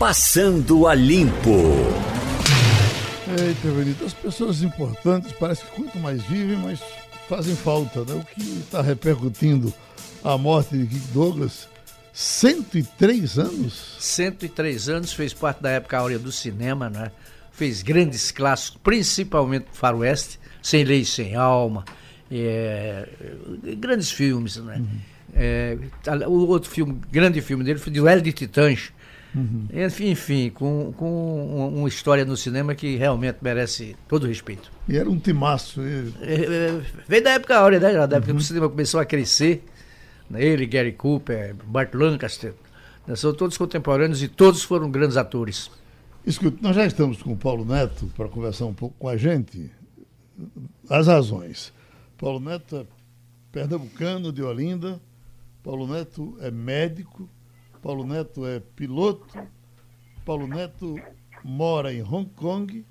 Passando a Limpo. Eita, Benito, as pessoas importantes parece que quanto mais vivem, mais fazem falta. Né? O que está repercutindo a morte de Kirk Douglas 103 anos? 103 anos, fez parte da época áurea do cinema, né? Fez grandes clássicos, principalmente Faroeste, Sem Lei Sem Alma, é, grandes filmes, né? Uhum. É, o outro filme, grande filme dele foi Duelo de Titãs. Uhum. Enfim, enfim, com, com uma história no cinema que realmente merece todo respeito. E era um timaço. Ele. É, é, veio da época áurea, né? Da época uhum. que o cinema começou a crescer. Né? Ele, Gary Cooper, Bart Lancaster. Né? São todos contemporâneos e todos foram grandes atores. Escute, nós já estamos com o Paulo Neto para conversar um pouco com a gente. As razões. Paulo Neto é pernambucano de Olinda. Paulo Neto é médico. Paulo Neto é piloto. Paulo Neto mora em Hong Kong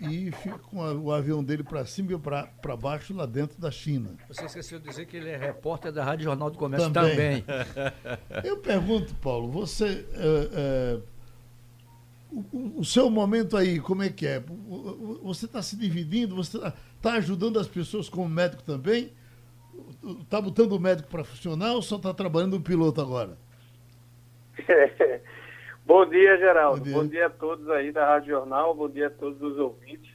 e fica com a, o avião dele para cima e para baixo lá dentro da China. Você esqueceu de dizer que ele é repórter da Rádio Jornal do Comércio também. também. Eu pergunto, Paulo, você. É, é, o, o, seu momento aí, como é que é? Você está se dividindo, você está tá ajudando as pessoas como médico também? Está botando o médico para funcionar ou só está trabalhando o piloto agora? Bom dia, Geraldo. Bom dia. bom dia. a todos aí da Rádio Jornal, bom dia a todos os ouvintes.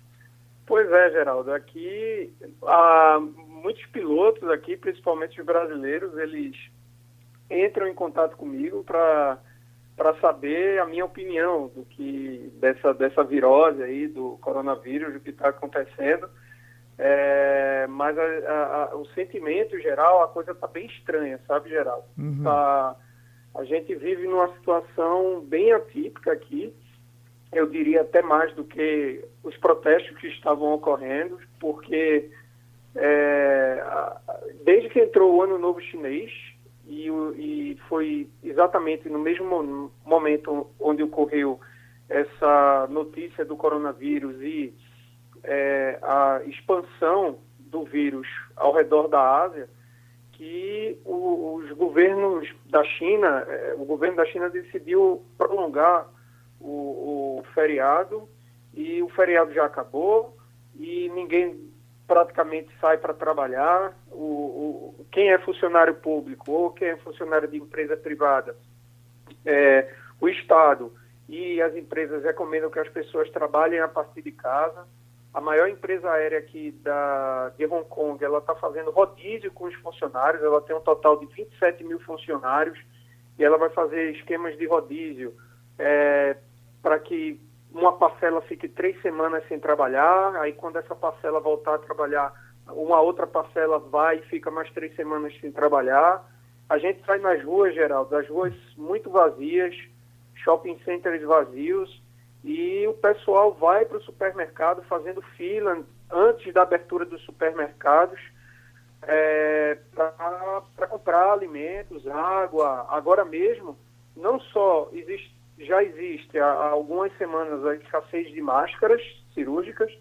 Pois é, Geraldo, aqui há muitos pilotos aqui, principalmente os brasileiros, eles entram em contato comigo para para saber a minha opinião do que dessa dessa virose aí do coronavírus, do que está acontecendo. É, mas a, a, a, o sentimento geral, a coisa está bem estranha, sabe, Geraldo? Uhum. Tá, a gente vive numa situação bem atípica aqui, eu diria até mais do que os protestos que estavam ocorrendo, porque é, desde que entrou o Ano Novo Chinês, e, e, foi exatamente no mesmo momento onde ocorreu essa notícia do coronavírus e é, a expansão do vírus ao redor da Ásia, que os governos da China, eh, o governo da China decidiu prolongar o, o, feriado e o feriado já acabou e ninguém praticamente sai para trabalhar. O, o, quem é funcionário público ou quem é funcionário de empresa privada, é, o Estado e as empresas recomendam que as pessoas trabalhem a partir de casa. A maior empresa aérea aqui da, de Hong Kong, ela está fazendo rodízio com os funcionários, ela tem um total de 27 mil funcionários e ela vai fazer esquemas de rodízio é, para que uma parcela fique três semanas sem trabalhar, aí quando essa parcela voltar a trabalhar, uma outra parcela vai e fica mais três semanas sem trabalhar. A gente sai nas ruas, Geraldo, as ruas muito vazias, shopping centers vazios, e o pessoal vai para o supermercado fazendo fila antes da abertura dos supermercados é, para comprar alimentos, água. Agora mesmo, não só existe, já existe há, há algumas semanas a escassez de máscaras cirúrgicas,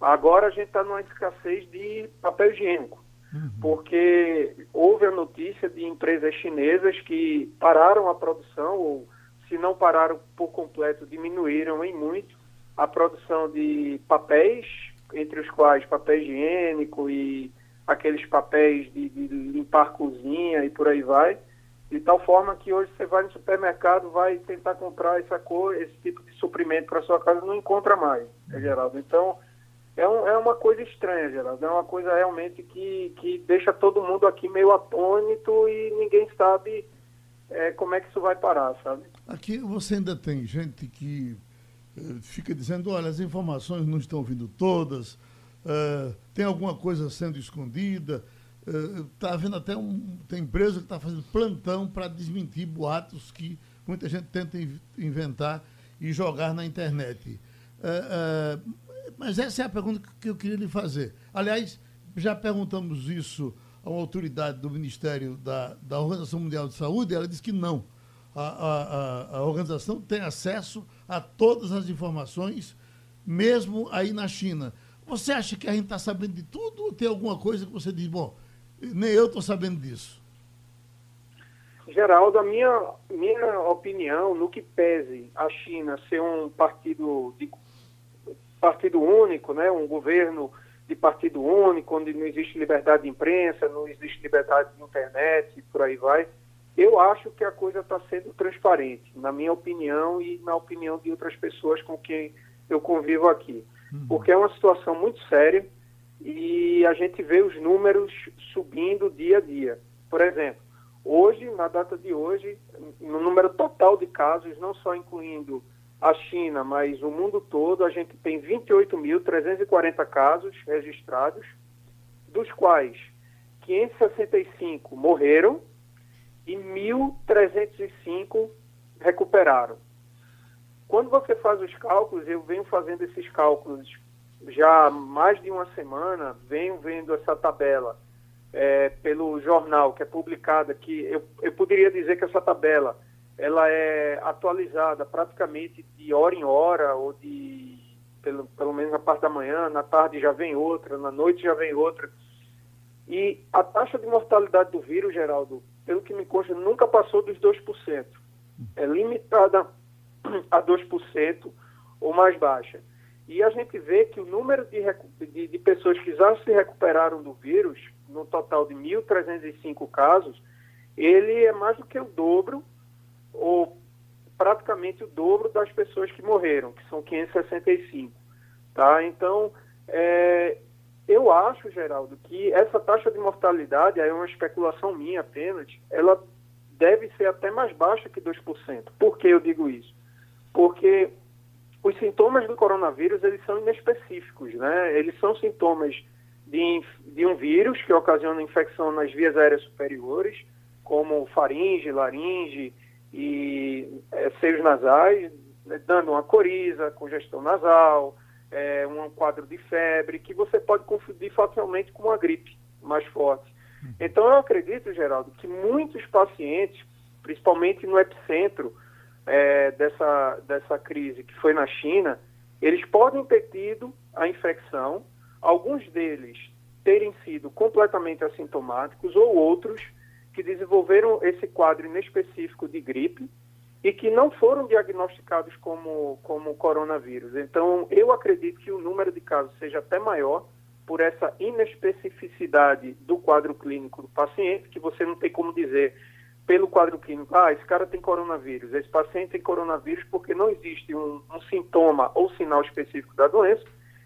agora a gente está numa escassez de papel higiênico. Uhum. Porque houve a notícia de empresas chinesas que pararam a produção ou se não pararam por completo, diminuíram em muito a produção de papéis, entre os quais papel higiênico e aqueles papéis de, de limpar cozinha e por aí vai, de tal forma que hoje você vai no supermercado, vai tentar comprar essa cor, esse tipo de suprimento para sua casa, não encontra mais, né, Geraldo. Então, é, um, é uma coisa estranha, Geraldo. É uma coisa realmente que, que deixa todo mundo aqui meio atônito e ninguém sabe é, como é que isso vai parar, sabe? Aqui você ainda tem gente que uh, fica dizendo, olha, as informações não estão vindo todas, uh, tem alguma coisa sendo escondida. Está uh, havendo até um. Tem empresa que está fazendo plantão para desmentir boatos que muita gente tenta inventar e jogar na internet. mas essa é a pergunta que eu queria lhe fazer. Aliás, já perguntamos isso a uma autoridade do Ministério da, da Organização Mundial de Saúde, e ela disse que não. A, a, a, organização tem acesso a todas as informações, mesmo aí na China. Você acha que a gente está sabendo de tudo ou tem alguma coisa que você diz, bom, nem eu estou sabendo disso? Geraldo, a minha, minha opinião, no que pese a China ser um partido, de, partido único, né, um governo de partido único, onde não existe liberdade de imprensa, não existe liberdade de internet e por aí vai, eu acho que a coisa está sendo transparente, na minha opinião e na opinião de outras pessoas com quem eu convivo aqui. Uhum. Porque é uma situação muito séria e a gente vê os números subindo dia a dia. Por exemplo, hoje, na data de hoje, no número total de casos, não só incluindo a China, mas o mundo todo, a gente tem 28.340 casos registrados, dos quais 565 morreram e 1.305 recuperaram. Quando você faz os cálculos, eu venho fazendo esses cálculos já há mais de uma semana, venho vendo essa tabela é, pelo jornal que é publicada, que eu, eu poderia dizer que essa tabela ela é atualizada praticamente de hora em hora, ou de pelo, pelo menos na parte da manhã, na tarde já vem outra, na noite já vem outra. E a taxa de mortalidade do vírus, Geraldo, pelo que me consta, nunca passou dos 2%. É limitada a 2% ou mais baixa. E a gente vê que o número de, de, de pessoas que já se recuperaram do vírus, no total de 1.305 casos, ele é mais do que o dobro, ou praticamente o dobro das pessoas que morreram, que são 565. Tá? Então, é, eu acho, Geraldo, que essa taxa de mortalidade, aí é uma especulação minha apenas, ela deve ser até mais baixa que 2%. Por que eu digo isso? Porque os sintomas do coronavírus, eles são inespecíficos, né? Eles são sintomas de, de um vírus que ocasiona infecção nas vias aéreas superiores, como faringe, laringe e é, seios nasais, né? dando uma coriza, congestão nasal, é, um quadro de febre, que você pode confundir facilmente com uma gripe mais forte. Hum. Então, eu acredito, Geraldo, que muitos pacientes, principalmente no epicentro é, dessa, dessa crise, que foi na China, eles podem ter tido a infecção, alguns deles terem sido completamente assintomáticos, ou outros que desenvolveram esse quadro inespecífico de gripe, e que não foram diagnosticados como, como coronavírus. Então, eu acredito que o número de casos seja até maior por essa inespecificidade do quadro clínico do paciente, que você não tem como dizer pelo quadro clínico, ah, esse cara tem coronavírus, esse paciente tem coronavírus porque não existe um, um sintoma ou sinal específico da doença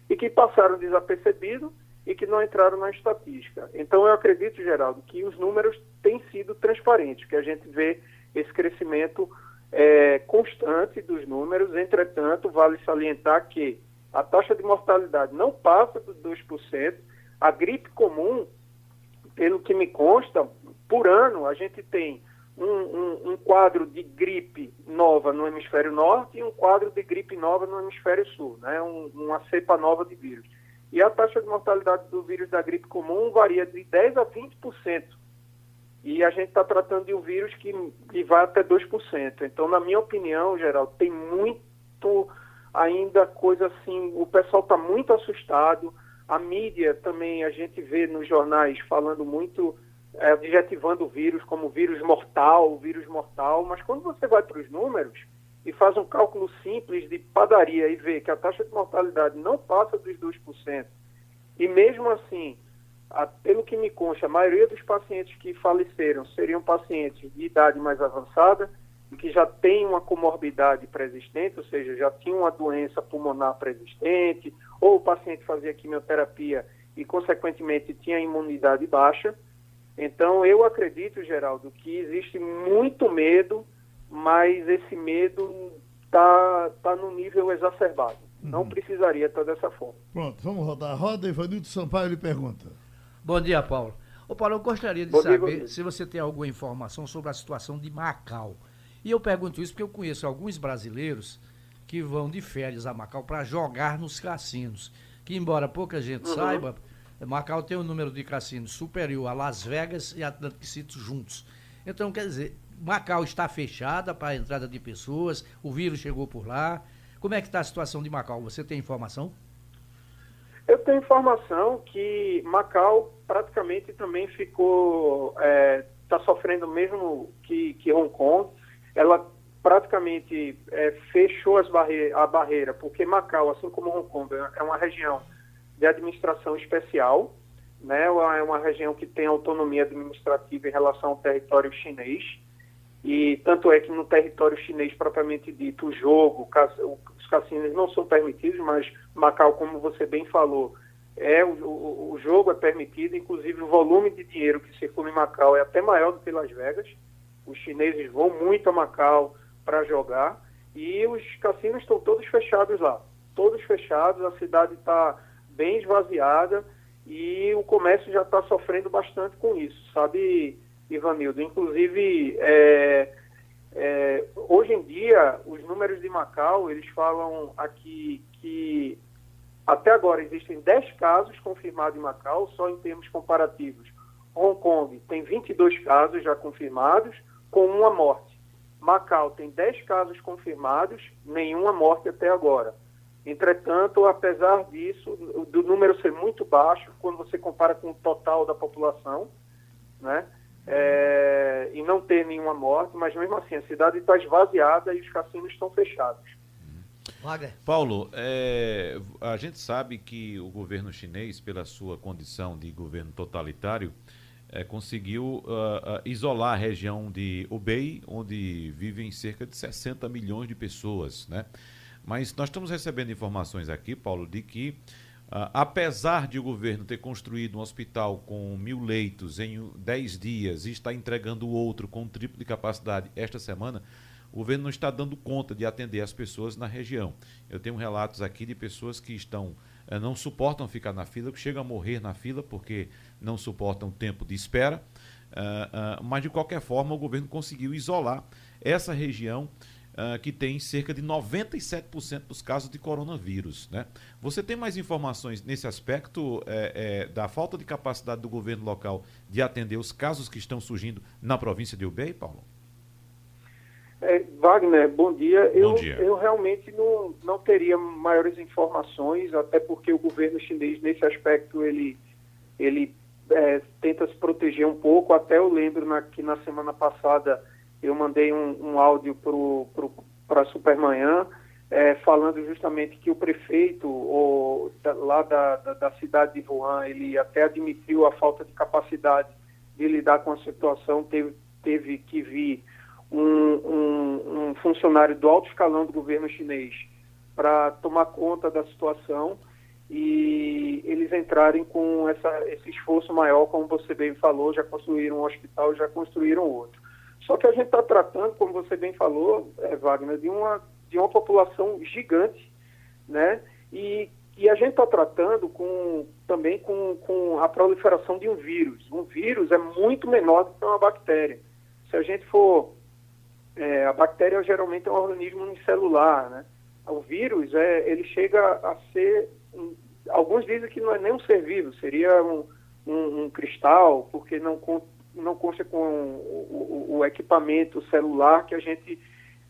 e que passaram desapercebido e que não entraram na estatística. Então, eu acredito, Geraldo, que os números têm sido transparentes, que a gente vê esse crescimento é, constante dos números, entretanto, vale salientar que a taxa de mortalidade não passa dos 2%. A gripe comum, pelo que me consta, por ano a gente tem um, um, um, quadro de gripe nova no hemisfério norte e um quadro de gripe nova no hemisfério sul, né? Um, uma cepa nova de vírus. E a taxa de mortalidade do vírus da gripe comum varia de 10% a 20%. E a gente está tratando de um vírus que, que vai até 2%. Então, na minha opinião, Geraldo, tem muito ainda coisa assim, o pessoal está muito assustado. A mídia também, a gente vê nos jornais falando muito, é, adjetivando o vírus como vírus mortal, vírus mortal, mas quando você vai para os números e faz um cálculo simples de padaria e vê que a taxa de mortalidade não passa dos 2%, e mesmo assim a, pelo que me consta, a maioria dos pacientes que faleceram seriam pacientes de idade mais avançada e que já têm uma comorbidade pré-existente, ou seja, já tinham uma doença pulmonar pré-existente, ou o paciente fazia quimioterapia e, consequentemente, tinha imunidade baixa. Então, eu acredito, Geraldo, que existe muito medo, mas esse medo está tá no nível exacerbado. Uhum. Não precisaria estar dessa forma. Pronto, vamos rodar a roda. Ivanildo Sampaio lhe pergunta. Bom dia, Paulo. Ô, Paulo, eu gostaria de Bom saber dia, se você tem alguma informação sobre a situação de Macau. E eu pergunto isso porque eu conheço alguns brasileiros que vão de férias a Macau para jogar nos cassinos. Que, embora pouca gente uhum. saiba, Macau tem um número de cassinos superior a Las Vegas e Atlantic City juntos. Então, quer dizer, Macau está fechada para a entrada de pessoas, o vírus chegou por lá. Como é que está a situação de Macau? Você tem informação? Eu tenho informação que Macau praticamente também ficou é, está sofrendo mesmo que, que Hong Kong. Ela praticamente é, fechou as barre a barreira, porque Macau, assim como Hong Kong, é uma região de administração especial, né? é uma região que tem autonomia administrativa em relação ao território chinês. E tanto é que no território chinês propriamente dito, o jogo, os cassinos não são permitidos, mas Macau, como você bem falou, é o, o, jogo é permitido, inclusive o volume de dinheiro que circula em Macau é até maior do que Las Vegas. Os chineses vão muito a Macau para jogar e os cassinos estão todos fechados lá, todos fechados, a cidade está bem esvaziada e o comércio já está sofrendo bastante com isso, sabe, Ivanildo? Inclusive, é, é, hoje em dia, os números de Macau, eles falam aqui que até agora existem 10 casos confirmados em Macau, só em termos comparativos. Hong Kong tem 22 casos já confirmados, com uma morte. Macau tem 10 casos confirmados, nenhuma morte até agora. Entretanto, apesar disso, do número ser muito baixo, quando você compara com o total da população, né, é, e não ter nenhuma morte, mas mesmo assim, a cidade está esvaziada e os cassinos estão fechados. Wagner. Paulo, é, a gente sabe que o governo chinês, pela sua condição de governo totalitário, é, conseguiu uh, uh, isolar a região de Hubei, onde vivem cerca de 60 milhões de pessoas, né? Mas nós estamos recebendo informações aqui, Paulo, de que uh, apesar de o governo ter construído um hospital com mil leitos em 10 dias e está entregando outro com triplo de capacidade esta semana, o governo não está dando conta de atender as pessoas na região. Eu tenho relatos aqui de pessoas que estão eh, não suportam ficar na fila, que chegam a morrer na fila porque não suportam o tempo de espera. Uh, uh, mas de qualquer forma, o governo conseguiu isolar essa região que tem cerca de 97% dos casos de coronavírus. Né? Você tem mais informações nesse aspecto é, é, da falta de capacidade do governo local de atender os casos que estão surgindo na província de Ubei, Paulo? É, Wagner, bom dia. Bom eu, dia. eu realmente não, não teria maiores informações, até porque o governo chinês, nesse aspecto, ele, ele é, tenta se proteger um pouco. Até eu lembro na, que na semana passada eu mandei um, um áudio para a Supermanhã, é, falando justamente que o prefeito ou, da, lá da, da, da cidade de Wuhan, ele até admitiu a falta de capacidade de lidar com a situação, teve, teve que vir um, um, um funcionário do alto escalão do governo chinês para tomar conta da situação e eles entrarem com essa, esse esforço maior, como você bem falou, já construíram um hospital, já construíram outro. Só que a gente está tratando, como você bem falou, é, Wagner, de uma, de uma população gigante, né? E, e a gente está tratando com, também com, com a proliferação de um vírus. Um vírus é muito menor do que uma bactéria. Se a gente for é, a bactéria geralmente é um organismo unicelular, né? O vírus, é, ele chega a ser, alguns dizem que não é nem um ser vivo, seria um, um, um cristal, porque não, não consta com o, o, o, equipamento celular que a gente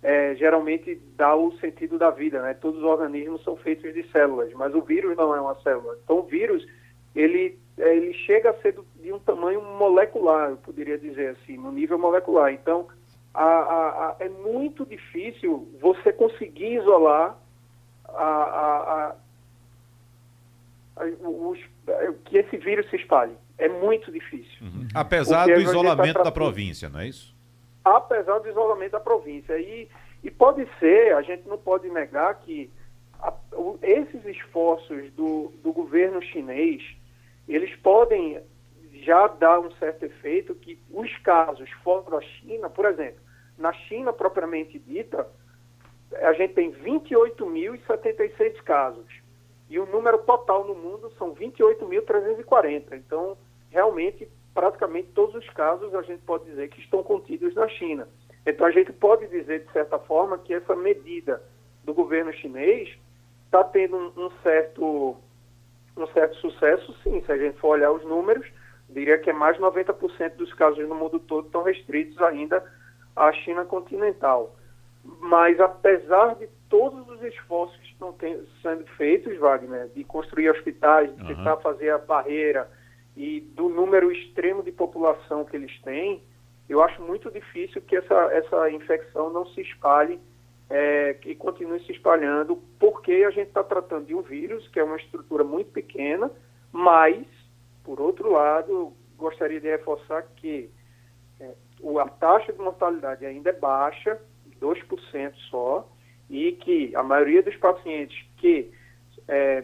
é, geralmente dá o sentido da vida, né? Todos os organismos são feitos de células, mas o vírus não é uma célula. Então o vírus, ele, ele chega a ser de um tamanho molecular, eu poderia dizer assim, no nível molecular. Então, a, a, a, é muito difícil você conseguir isolar os, que esse vírus se espalhe. É muito difícil. Uhum. Apesar do tá isolamento tá da província, não é isso? Apesar do isolamento da província. E, e pode ser, a gente não pode negar que a, o, esses esforços do, do governo chinês, eles podem já dá um certo efeito que os casos fora da China, por exemplo, na China propriamente dita, a gente tem 28.076 casos. E o número total no mundo são 28.340. Então, realmente, praticamente todos os casos a gente pode dizer que estão contidos na China. Então, a gente pode dizer, de certa forma, que essa medida do governo chinês está tendo um, certo, um certo sucesso, sim. Se a gente for olhar os números, diria que é mais de 90% dos casos no mundo todo estão restritos ainda à China continental. Mas apesar de todos os esforços que estão sendo feitos, Wagner, de construir hospitais, de uhum. tentar fazer a barreira e do número extremo de população que eles têm, eu acho muito difícil que essa, essa infecção não se espalhe é, que continue se espalhando, porque a gente está tratando de um vírus que é uma estrutura muito pequena, mas, por outro lado, gostaria de reforçar que é, a taxa de mortalidade ainda é baixa, 2% só, e que a maioria dos pacientes que é,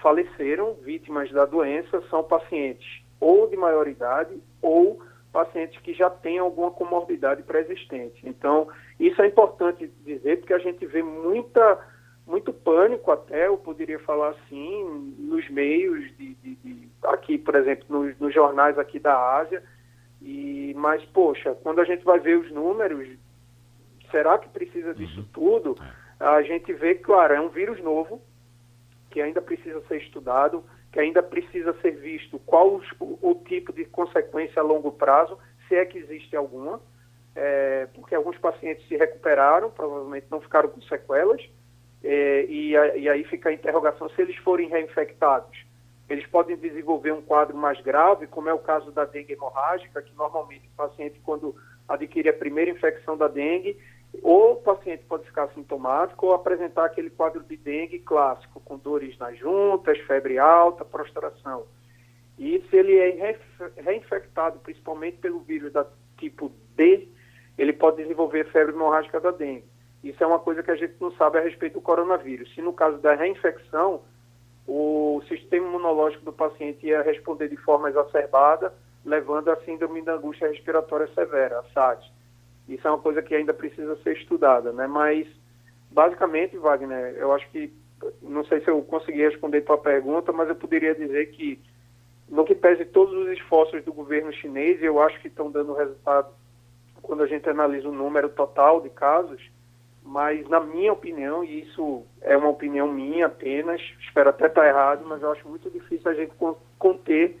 faleceram vítimas da doença são pacientes ou de maior idade ou pacientes que já têm alguma comorbidade pré-existente. Então, isso é importante dizer, porque a gente vê muita, muito pânico até, eu poderia falar assim, nos meios de, de, de aqui, por exemplo, nos, nos, jornais aqui da Ásia, e, mas, poxa, quando a gente vai ver os números, será que precisa disso uhum. tudo? É. A gente vê, claro, é um vírus novo, que ainda precisa ser estudado, que ainda precisa ser visto qual o, o tipo de consequência a longo prazo, se é que existe alguma, é, porque alguns pacientes se recuperaram, provavelmente não ficaram com sequelas, é, e, e, aí fica a interrogação se eles forem reinfectados. Eles podem desenvolver um quadro mais grave, como é o caso da dengue hemorrágica, que normalmente o paciente, quando adquire a primeira infecção da dengue, ou o paciente pode ficar sintomático ou apresentar aquele quadro de dengue clássico, com dores nas juntas, febre alta, prostração. E se ele é reinfectado, principalmente pelo vírus da tipo D, ele pode desenvolver febre hemorrágica da dengue. Isso é uma coisa que a gente não sabe a respeito do coronavírus. Se no caso da reinfecção, o sistema imunológico do paciente ia responder de forma exacerbada, levando a síndrome da angústia respiratória severa, a SAD. Isso é uma coisa que ainda precisa ser estudada, né? Mas, basicamente, Wagner, eu acho que, não sei se eu consegui responder tua pergunta, mas eu poderia dizer que, no que pese todos os esforços do governo chinês, eu acho que estão dando resultado quando a gente analisa o número total de casos, mas na minha opinião, e isso é uma opinião minha apenas, espero até estar errado, mas eu acho muito difícil a gente conter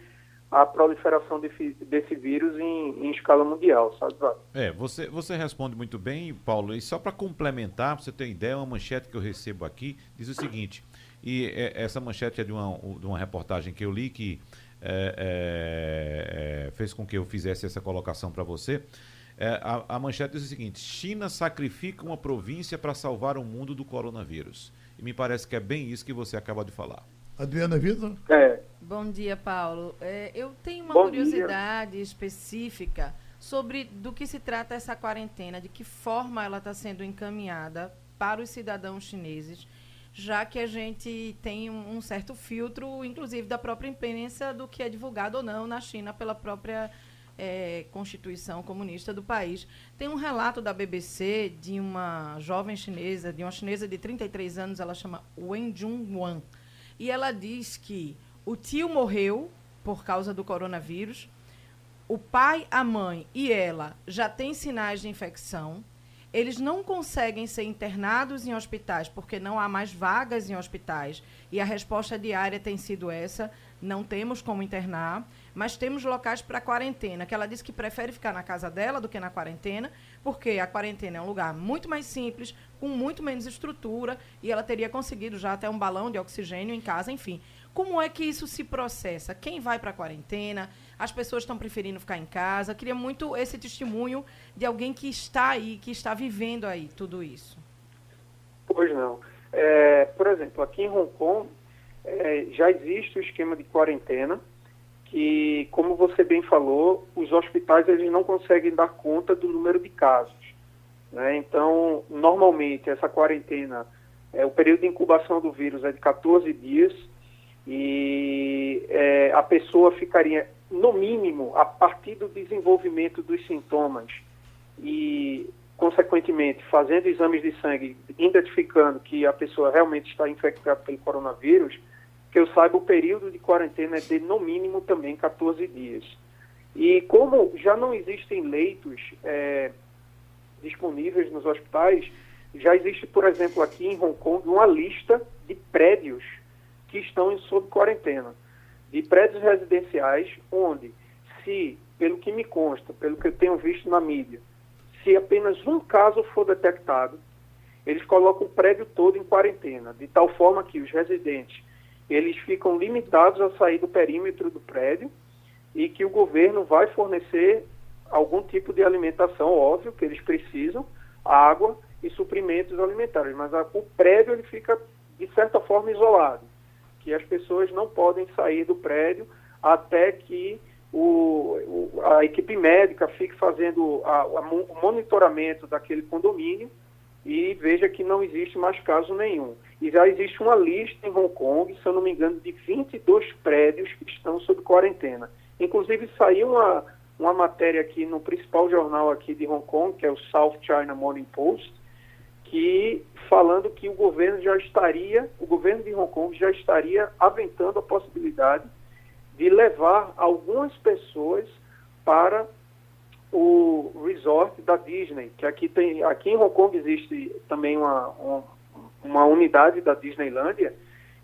a proliferação desse, vírus em, em, escala mundial, sabe? É, você, você responde muito bem, Paulo, e só para complementar, para você ter ideia, uma manchete que eu recebo aqui diz o seguinte, e é, essa manchete é de uma, de uma reportagem que eu li que é, é, é fez com que eu fizesse essa colocação para você. É, a, a, manchete diz o seguinte: China sacrifica uma província para salvar o mundo do coronavírus. E me parece que é bem isso que você acaba de falar. Adriana Vitor? É. Bom dia, Paulo. É, eu tenho uma Bom curiosidade dia. específica sobre do que se trata essa quarentena, de que forma ela está sendo encaminhada para os cidadãos chineses, já que a gente tem um, um certo filtro, inclusive da própria imprensa, do que é divulgado ou não na China pela própria é, Constituição Comunista do país. Tem um relato da BBC de uma jovem chinesa, de uma chinesa de 33 anos, ela chama Wen Jun-wan e ela diz que o tio morreu por causa do coronavírus, o pai, a mãe e ela já têm sinais de infecção, eles não conseguem ser internados em hospitais porque não há mais vagas em hospitais e a resposta diária tem sido essa: não temos como internar, mas temos locais para quarentena. Que ela disse que prefere ficar na casa dela do que na quarentena, porque a quarentena é um lugar muito mais simples, com muito menos estrutura e ela teria conseguido já até um balão de oxigênio em casa, enfim. Como é que isso se processa? Quem vai para a quarentena? As pessoas estão preferindo ficar em casa. Queria muito esse testemunho de alguém que está aí, que está vivendo aí tudo isso. Pois não. É, por exemplo, aqui em Hong Kong é, já existe o esquema de quarentena que, como você bem falou, os hospitais eles não conseguem dar conta do número de casos. Né? Então, normalmente, essa quarentena, é, o período de incubação do vírus é de 14 dias e é, a pessoa ficaria, no mínimo, a partir do desenvolvimento dos sintomas e, consequentemente, fazendo exames de sangue, identificando que a pessoa realmente está infectada pelo coronavírus, que eu saiba, o período de quarentena é de, no mínimo, também 14 dias. E como já não existem leitos é, disponíveis nos hospitais, já existe, por exemplo, aqui em Hong Kong, uma lista de prédios que estão em sob quarentena, de prédios residenciais onde, se, pelo que me consta, pelo que eu tenho visto na mídia, se apenas um caso for detectado, eles colocam o prédio todo em quarentena, de tal forma que os residentes eles ficam limitados a sair do perímetro do prédio e que o governo vai fornecer algum tipo de alimentação, óbvio, que eles precisam, água e suprimentos alimentares, mas a, o prédio ele fica, de certa forma, isolado, que as pessoas não podem sair do prédio até que o, o, a equipe médica fique fazendo a, a, o monitoramento daquele condomínio e veja que não existe mais caso nenhum. E já existe uma lista em Hong Kong, se eu não me engano, de 22 prédios que estão sob quarentena. Inclusive saiu uma, uma matéria aqui no principal jornal aqui de Hong Kong, que é o South China Morning Post, que falando que o governo já estaria, o governo de Hong Kong já estaria aventando a possibilidade de levar algumas pessoas para o resort da Disney, que aqui tem, aqui em Hong Kong existe também uma, uma, uma unidade da Disneylândia,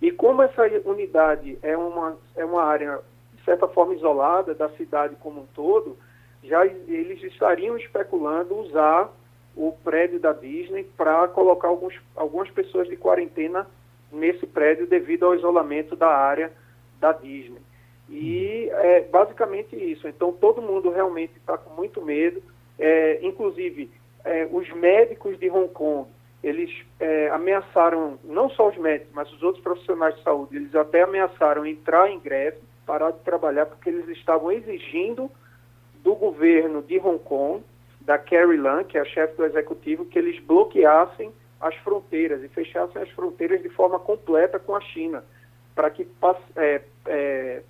e como essa unidade é uma, é uma área, de certa forma, isolada da cidade como um todo, já eles estariam especulando usar o prédio da Disney para colocar alguns, algumas pessoas de quarentena nesse prédio devido ao isolamento da área da Disney. E é basicamente isso. Então, todo mundo realmente está com muito medo. É, inclusive, é, os médicos de Hong Kong, eles é, ameaçaram, não só os médicos, mas os outros profissionais de saúde, eles até ameaçaram entrar em greve, parar de trabalhar, porque eles estavam exigindo do governo de Hong Kong, da Carrie Lam, que é a chefe do executivo, que eles bloqueassem as fronteiras e fechassem as fronteiras de forma completa com a China, para que é, é,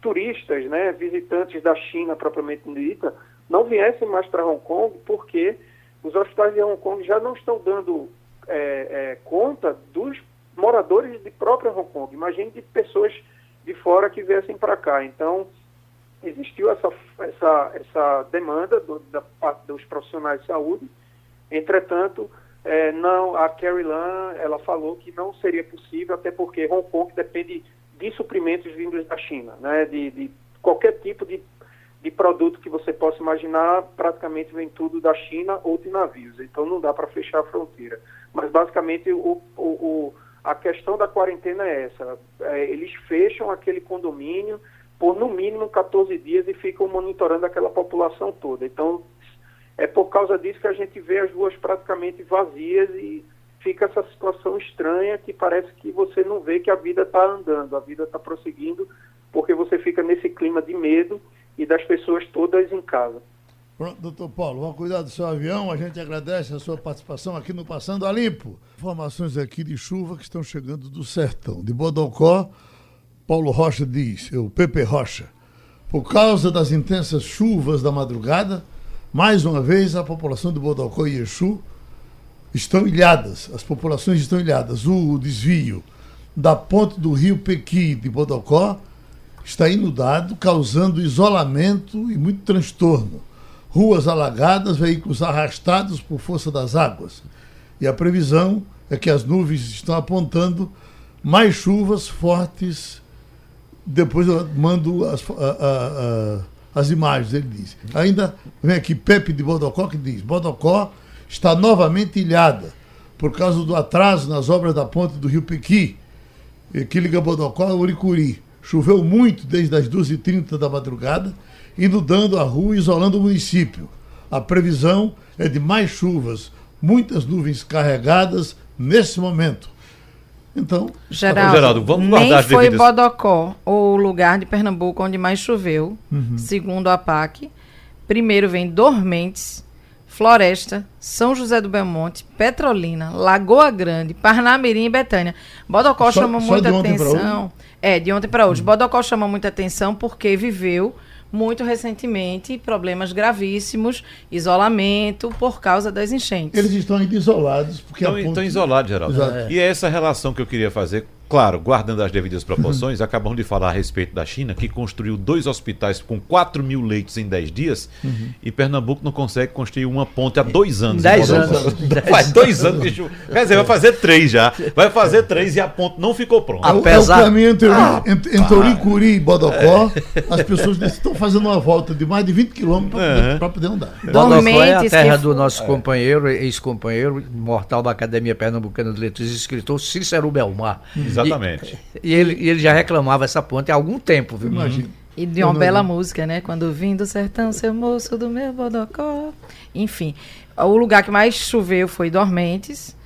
turistas, né, visitantes da China propriamente dita, não viessem mais para Hong Kong, porque os hospitais de Hong Kong já não estão dando é, é, conta dos moradores de própria Hong Kong. Imagine de pessoas de fora que viessem para cá. Então, existiu essa, essa, essa demanda do, da parte dos profissionais de saúde. Entretanto, é, não, a Carrie Lam, ela falou que não seria possível, até porque Hong Kong depende de suprimentos vindos da China, né? de, de qualquer tipo de, de produto que você possa imaginar, praticamente vem tudo da China ou de navios. Então não dá para fechar a fronteira. Mas basicamente o, o, o, a questão da quarentena é essa. É, eles fecham aquele condomínio por no mínimo 14 dias e ficam monitorando aquela população toda. Então é por causa disso que a gente vê as ruas praticamente vazias e fica essa situação estranha que parece que você não vê que a vida está andando, a vida está prosseguindo, porque você fica nesse clima de medo e das pessoas todas em casa. Pronto, doutor Paulo, vamos cuidar do seu avião. A gente agradece a sua participação aqui no Passando a Limpo. Informações aqui de chuva que estão chegando do sertão. De Bodocó, Paulo Rocha diz, o Pepe Rocha. Por causa das intensas chuvas da madrugada, mais uma vez a população de Bodocó e Exu estão ilhadas, as populações estão ilhadas. O desvio da ponte do rio Pequi de Bodocó está inundado, causando isolamento e muito transtorno. Ruas alagadas, veículos arrastados por força das águas. E a previsão é que as nuvens estão apontando mais chuvas fortes. Depois eu mando as, a, a, a, as imagens, ele diz. Ainda vem aqui Pepe de Bodocó que diz: Bodocó está novamente ilhada por causa do atraso nas obras da ponte do Rio Pequi, que liga Bodocó a Uricuri. Choveu muito desde as 2h30 da madrugada, inundando a rua e isolando o município. A previsão é de mais chuvas, muitas nuvens carregadas nesse momento. Então, Geraldo, Geraldo vamos guardar nem foi devidas... Bodocó o lugar de Pernambuco onde mais choveu, uhum. segundo a PAC. Primeiro vem Dormentes, Floresta, São José do Belmonte, Petrolina, Lagoa Grande, Parnamirim e Betânia. Bodocó só, chama muita atenção. É, de ontem para hoje. Hum. Bodocó chama muita atenção porque viveu muito recentemente problemas gravíssimos, isolamento por causa das enchentes. Eles estão ainda isolados. Porque estão, ponto... estão isolados, Geraldo. É. E é essa relação que eu queria fazer Claro, guardando as devidas proporções, uhum. acabamos de falar a respeito da China, que construiu dois hospitais com 4 mil leitos em 10 dias, uhum. e Pernambuco não consegue construir uma ponte há dois anos. 10 anos. Faz dois anos que Quer dizer, vai fazer três já. Vai fazer três e a ponte não ficou pronta. Apesar... É o caminho entre, ah, entre, entre Oricuri e Bodocó, é. as pessoas estão fazendo uma volta de mais de 20 quilômetros para poder, poder, andar. Bodocó é a terra do nosso é. companheiro, ex-companheiro, mortal da Academia Pernambucana de Letras e escritor Cícero Belmar. Exatamente. E, e, ele, e ele já reclamava essa ponte há algum tempo, viu? Imagina. E de uma bela música, né? Quando vim do sertão, seu moço do meu bodocó. Enfim, o lugar que mais choveu foi Dormentes.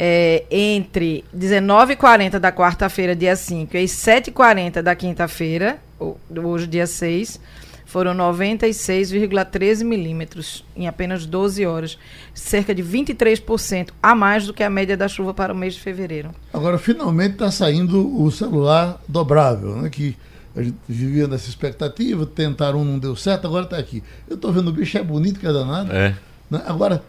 É, entre 19h40 da quarta-feira, dia 5, e 7h40 da quinta-feira, hoje, dia 6, foram 96,13 milímetros em apenas 12 horas, cerca de 23% a mais do que a média da chuva para o mês de fevereiro. Agora, finalmente está saindo o celular dobrável, né, que a gente vivia nessa expectativa, tentaram um, não deu certo, agora está aqui. Eu estou vendo o bicho, é bonito que é danado. É. Né? Agora,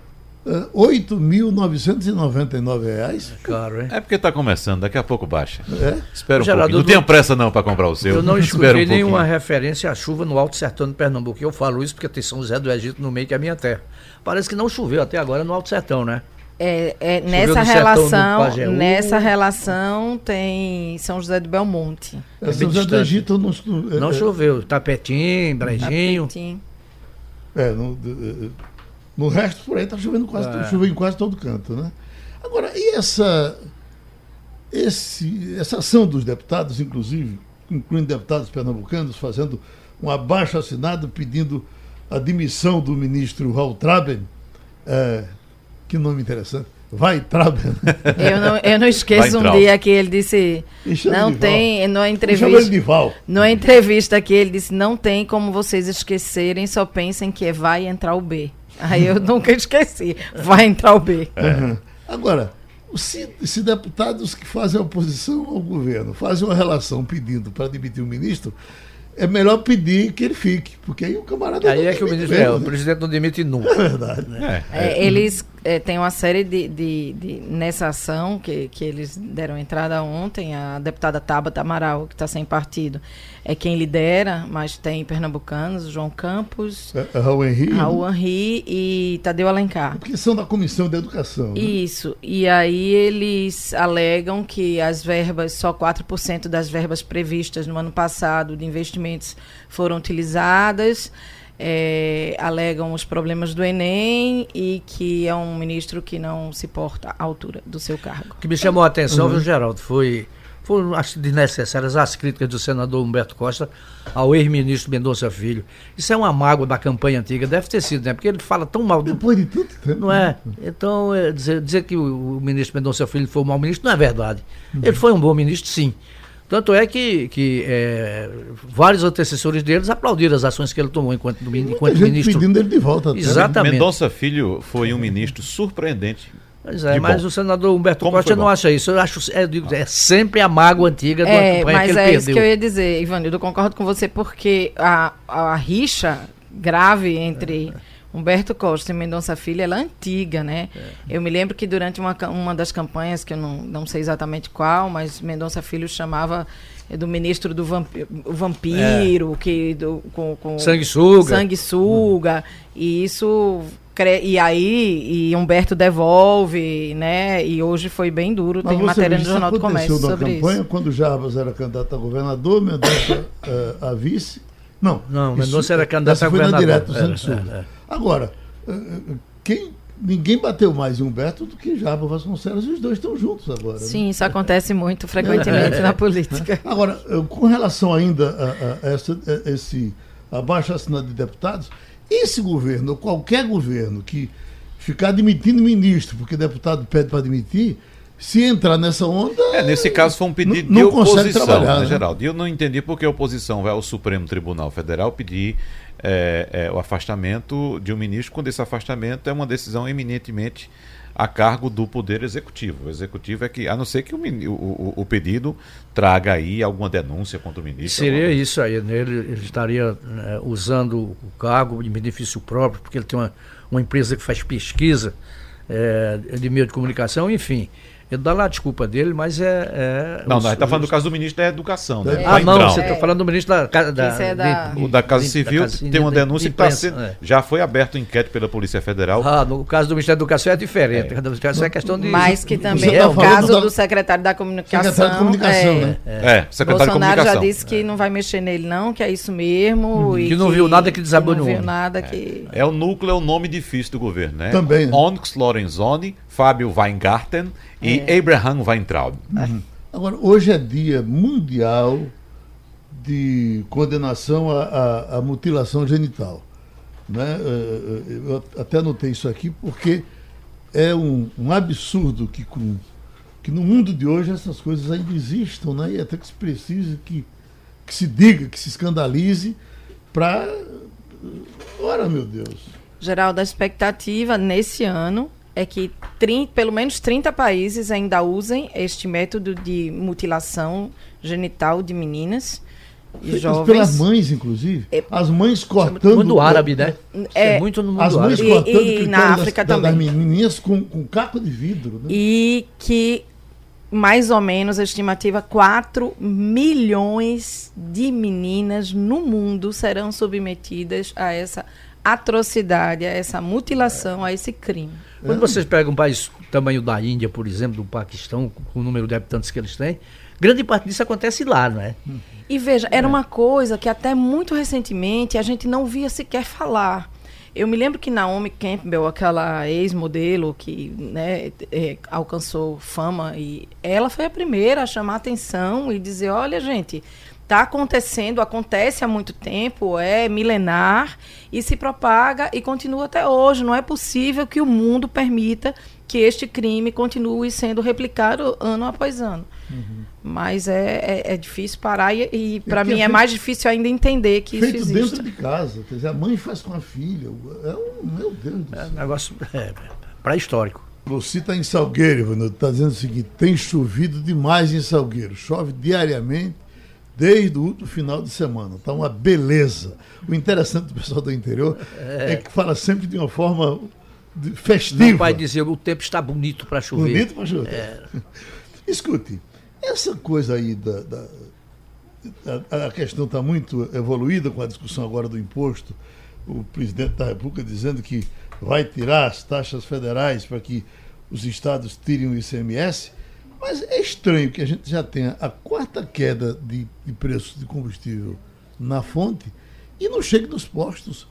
R$ 8.999. É caro, hein? É porque está começando, daqui a pouco baixa. É? Espera um Geraldo, pouquinho. Não tenho pressa não para comprar o seu. Eu não escutei um nenhuma referência à chuva no Alto Sertão de Pernambuco. Eu falo isso porque tem São José do Egito no meio que é a minha terra. Parece que não choveu até agora no Alto Sertão, né? É, é nessa relação, nessa relação tem São José do Belmonte. É, São José do Egito não, não choveu. Tapetim, Brejinho. Tapetim. É, no, no resto por aí está chovendo quase, é. chovendo em quase todo canto, né? Agora, e essa esse, essa ação dos deputados, inclusive, incluindo deputados pernambucanos, fazendo um abaixo assinado pedindo a demissão do ministro Raul Traben, é, que nome interessante. Vai, Traben. Eu não, eu não esqueço um dia que ele disse. Não tem. Na entrevista. Na entrevista que ele disse: não tem como vocês esquecerem, só pensem que é vai entrar o B. Aí eu nunca esqueci. Vai entrar o B. É. Uhum. Agora, se, se, deputados que fazem oposição ao governo fazem uma relação pedindo para demitir o ministro, é melhor pedir que ele fique, porque aí o camarada. Aí é que o ministro mesmo, é, né? o presidente não demite nunca. É verdade, né? É, é. eles é, têm uma série de, de, de, nessa ação que, que eles deram entrada ontem, a deputada Tabata Amaral, que está sem partido, é quem lidera, mas tem pernambucanos, João Campos, é, é Raul Henri, Raul Henri e Tadeu Alencar. Porque são da Comissão de Educação. Né? Isso. E aí eles alegam que as verbas, só 4% das verbas previstas no ano passado de investimentos foram utilizadas. É, alegam os problemas do Enem e que é um ministro que não se porta à altura do seu cargo. O que me chamou a atenção, uhum. viu, Geraldo, foi foram, acho desnecessárias as críticas do senador Humberto Costa ao ex-ministro Mendonça Filho. Isso é uma mágoa da campanha antiga, deve ter sido, né? Porque ele fala tão mal. Do... Depois de tudo. Não é? Então, é, dizer, dizer que o, o, ministro Mendonça Filho foi um mau ministro não é verdade. Uhum. Ele foi um bom ministro, sim. Tanto é que, que é, vários antecessores deles aplaudiram as ações que ele tomou enquanto, enquanto ministro. pedindo ele de volta. Exatamente. Mendonça Filho foi um ministro surpreendente Pois é, mas bom. o senador Humberto Como Costa não acha isso. Eu acho, é, eu digo, é sempre a mágoa antiga do é, campanha mas que ele é perdeu. isso que eu ia dizer, Ivanildo. Eu concordo com você porque a, a rixa grave entre é. Humberto Costa e Mendonça Filho, ela é antiga, né? É. Eu me lembro que durante uma, uma das campanhas, que eu não, não sei exatamente qual, mas Mendonça Filho chamava do ministro do vampiro, vampiro que do, com, com sanguessuga, sanguessuga hum. e isso e aí e Humberto devolve, né? E hoje foi bem duro, Mas tem matéria no Jornal do Comércio sobre campanha, isso. Quando Jarbas era candidato a governador, Mendonça uh, a vice. Não, não Mendonça era candidato a governador. Direto do é, é, é. Agora, uh, quem ninguém bateu mais em Humberto do que Jarbas Vasconcelos e os dois estão juntos agora. Né? Sim, né? isso acontece muito frequentemente é, na política. Agora, com relação ainda a, a, essa, a esse abaixo assinado de deputados, esse governo, ou qualquer governo que ficar admitindo ministro, porque deputado pede para admitir, se entrar nessa onda. É, nesse caso foi um pedido não, de oposição, né, né, Geraldo? E eu não entendi porque a oposição vai ao Supremo Tribunal Federal pedir é, é, o afastamento de um ministro, quando esse afastamento é uma decisão eminentemente a cargo do Poder Executivo. O Executivo é que, a não ser que o, o, o pedido traga aí alguma denúncia contra o ministro. Seria isso aí, né? ele, ele estaria né, usando o cargo em benefício próprio, porque ele tem uma, uma empresa que faz pesquisa é, de meio de comunicação, enfim. Ele dá lá a desculpa dele, mas é. é não, os, não, está falando do caso do ministro da Educação. Né? Ah, não, você está falando do ministro da, da, da, é da... De, o da Casa Civil. Da casa, tem uma denúncia que está sendo. É. Já foi aberto um inquérito pela Polícia Federal. Ah, no caso do ministro da Educação é diferente. É. Educação é questão de. Mas que também é o caso do secretário da Comunicação. Secretário de Comunicação, é, né? É, secretário Bolsonaro de Comunicação. já disse que não vai mexer nele, não, que é isso mesmo. Hum, que não viu nada que desabou Não viu nada que. É o núcleo, é o nome difícil do governo, né? Também. Né? Onyx Lorenzoni, Fábio Weingarten e é. Abraham Weintraub. Uhum. Agora, hoje é dia mundial de condenação à, à, à mutilação genital. Né? É, é, eu até anotei isso aqui porque é um, um absurdo que, com, que no mundo de hoje essas coisas ainda existam, né? e até que se precise que, que se diga, que se escandalize para. Ora, meu Deus. Geraldo, a expectativa nesse ano é que 30, pelo menos 30 países ainda usem este método de mutilação genital de meninas e jovens. pelas mães, inclusive. É, As mães cortando. No mundo árabe, né? É, é muito no mundo As mães árabe. cortando e, e na África das, também. Das menininhas com, com caco de vidro. Né? E que mais ou menos a estimativa 4 milhões de meninas no mundo serão submetidas a essa atrocidade, a essa mutilação, a esse crime. Quando vocês pegam um país tamanho da Índia, por exemplo, do Paquistão, com o número de habitantes que eles têm, grande parte disso acontece lá, não é? E veja, era é. uma coisa que até muito recentemente a gente não via sequer falar. Eu me lembro que Naomi Campbell, aquela ex-modelo que né, é, alcançou fama, e ela foi a primeira a chamar atenção e dizer: olha, gente, está acontecendo, acontece há muito tempo, é milenar e se propaga e continua até hoje. Não é possível que o mundo permita que este crime continue sendo replicado ano após ano. Uhum. Mas é, é, é, difícil parar e, e para mim é, é mais difícil ainda entender que feito isso existe. dentro de casa, quer dizer, a mãe faz com a filha. É um, meu Deus do céu. É um negócio é, pré-histórico. Você está em Salgueiro, está dizendo o seguinte: tem chovido demais em Salgueiro. Chove diariamente desde o último final de semana. Está uma beleza. O interessante do pessoal do interior é, é que fala sempre de uma forma festiva. Meu pai dizia, o tempo está bonito para chover. Bonito para chover. É. Escute, essa coisa aí da, da a, a, questão está muito evoluída com a discussão agora do imposto. O presidente da República dizendo que vai tirar as taxas federais para que os estados tirem o ICMS. Mas é estranho que a gente já tenha a quarta queda de, de preço de combustível na fonte e não chegue nos postos.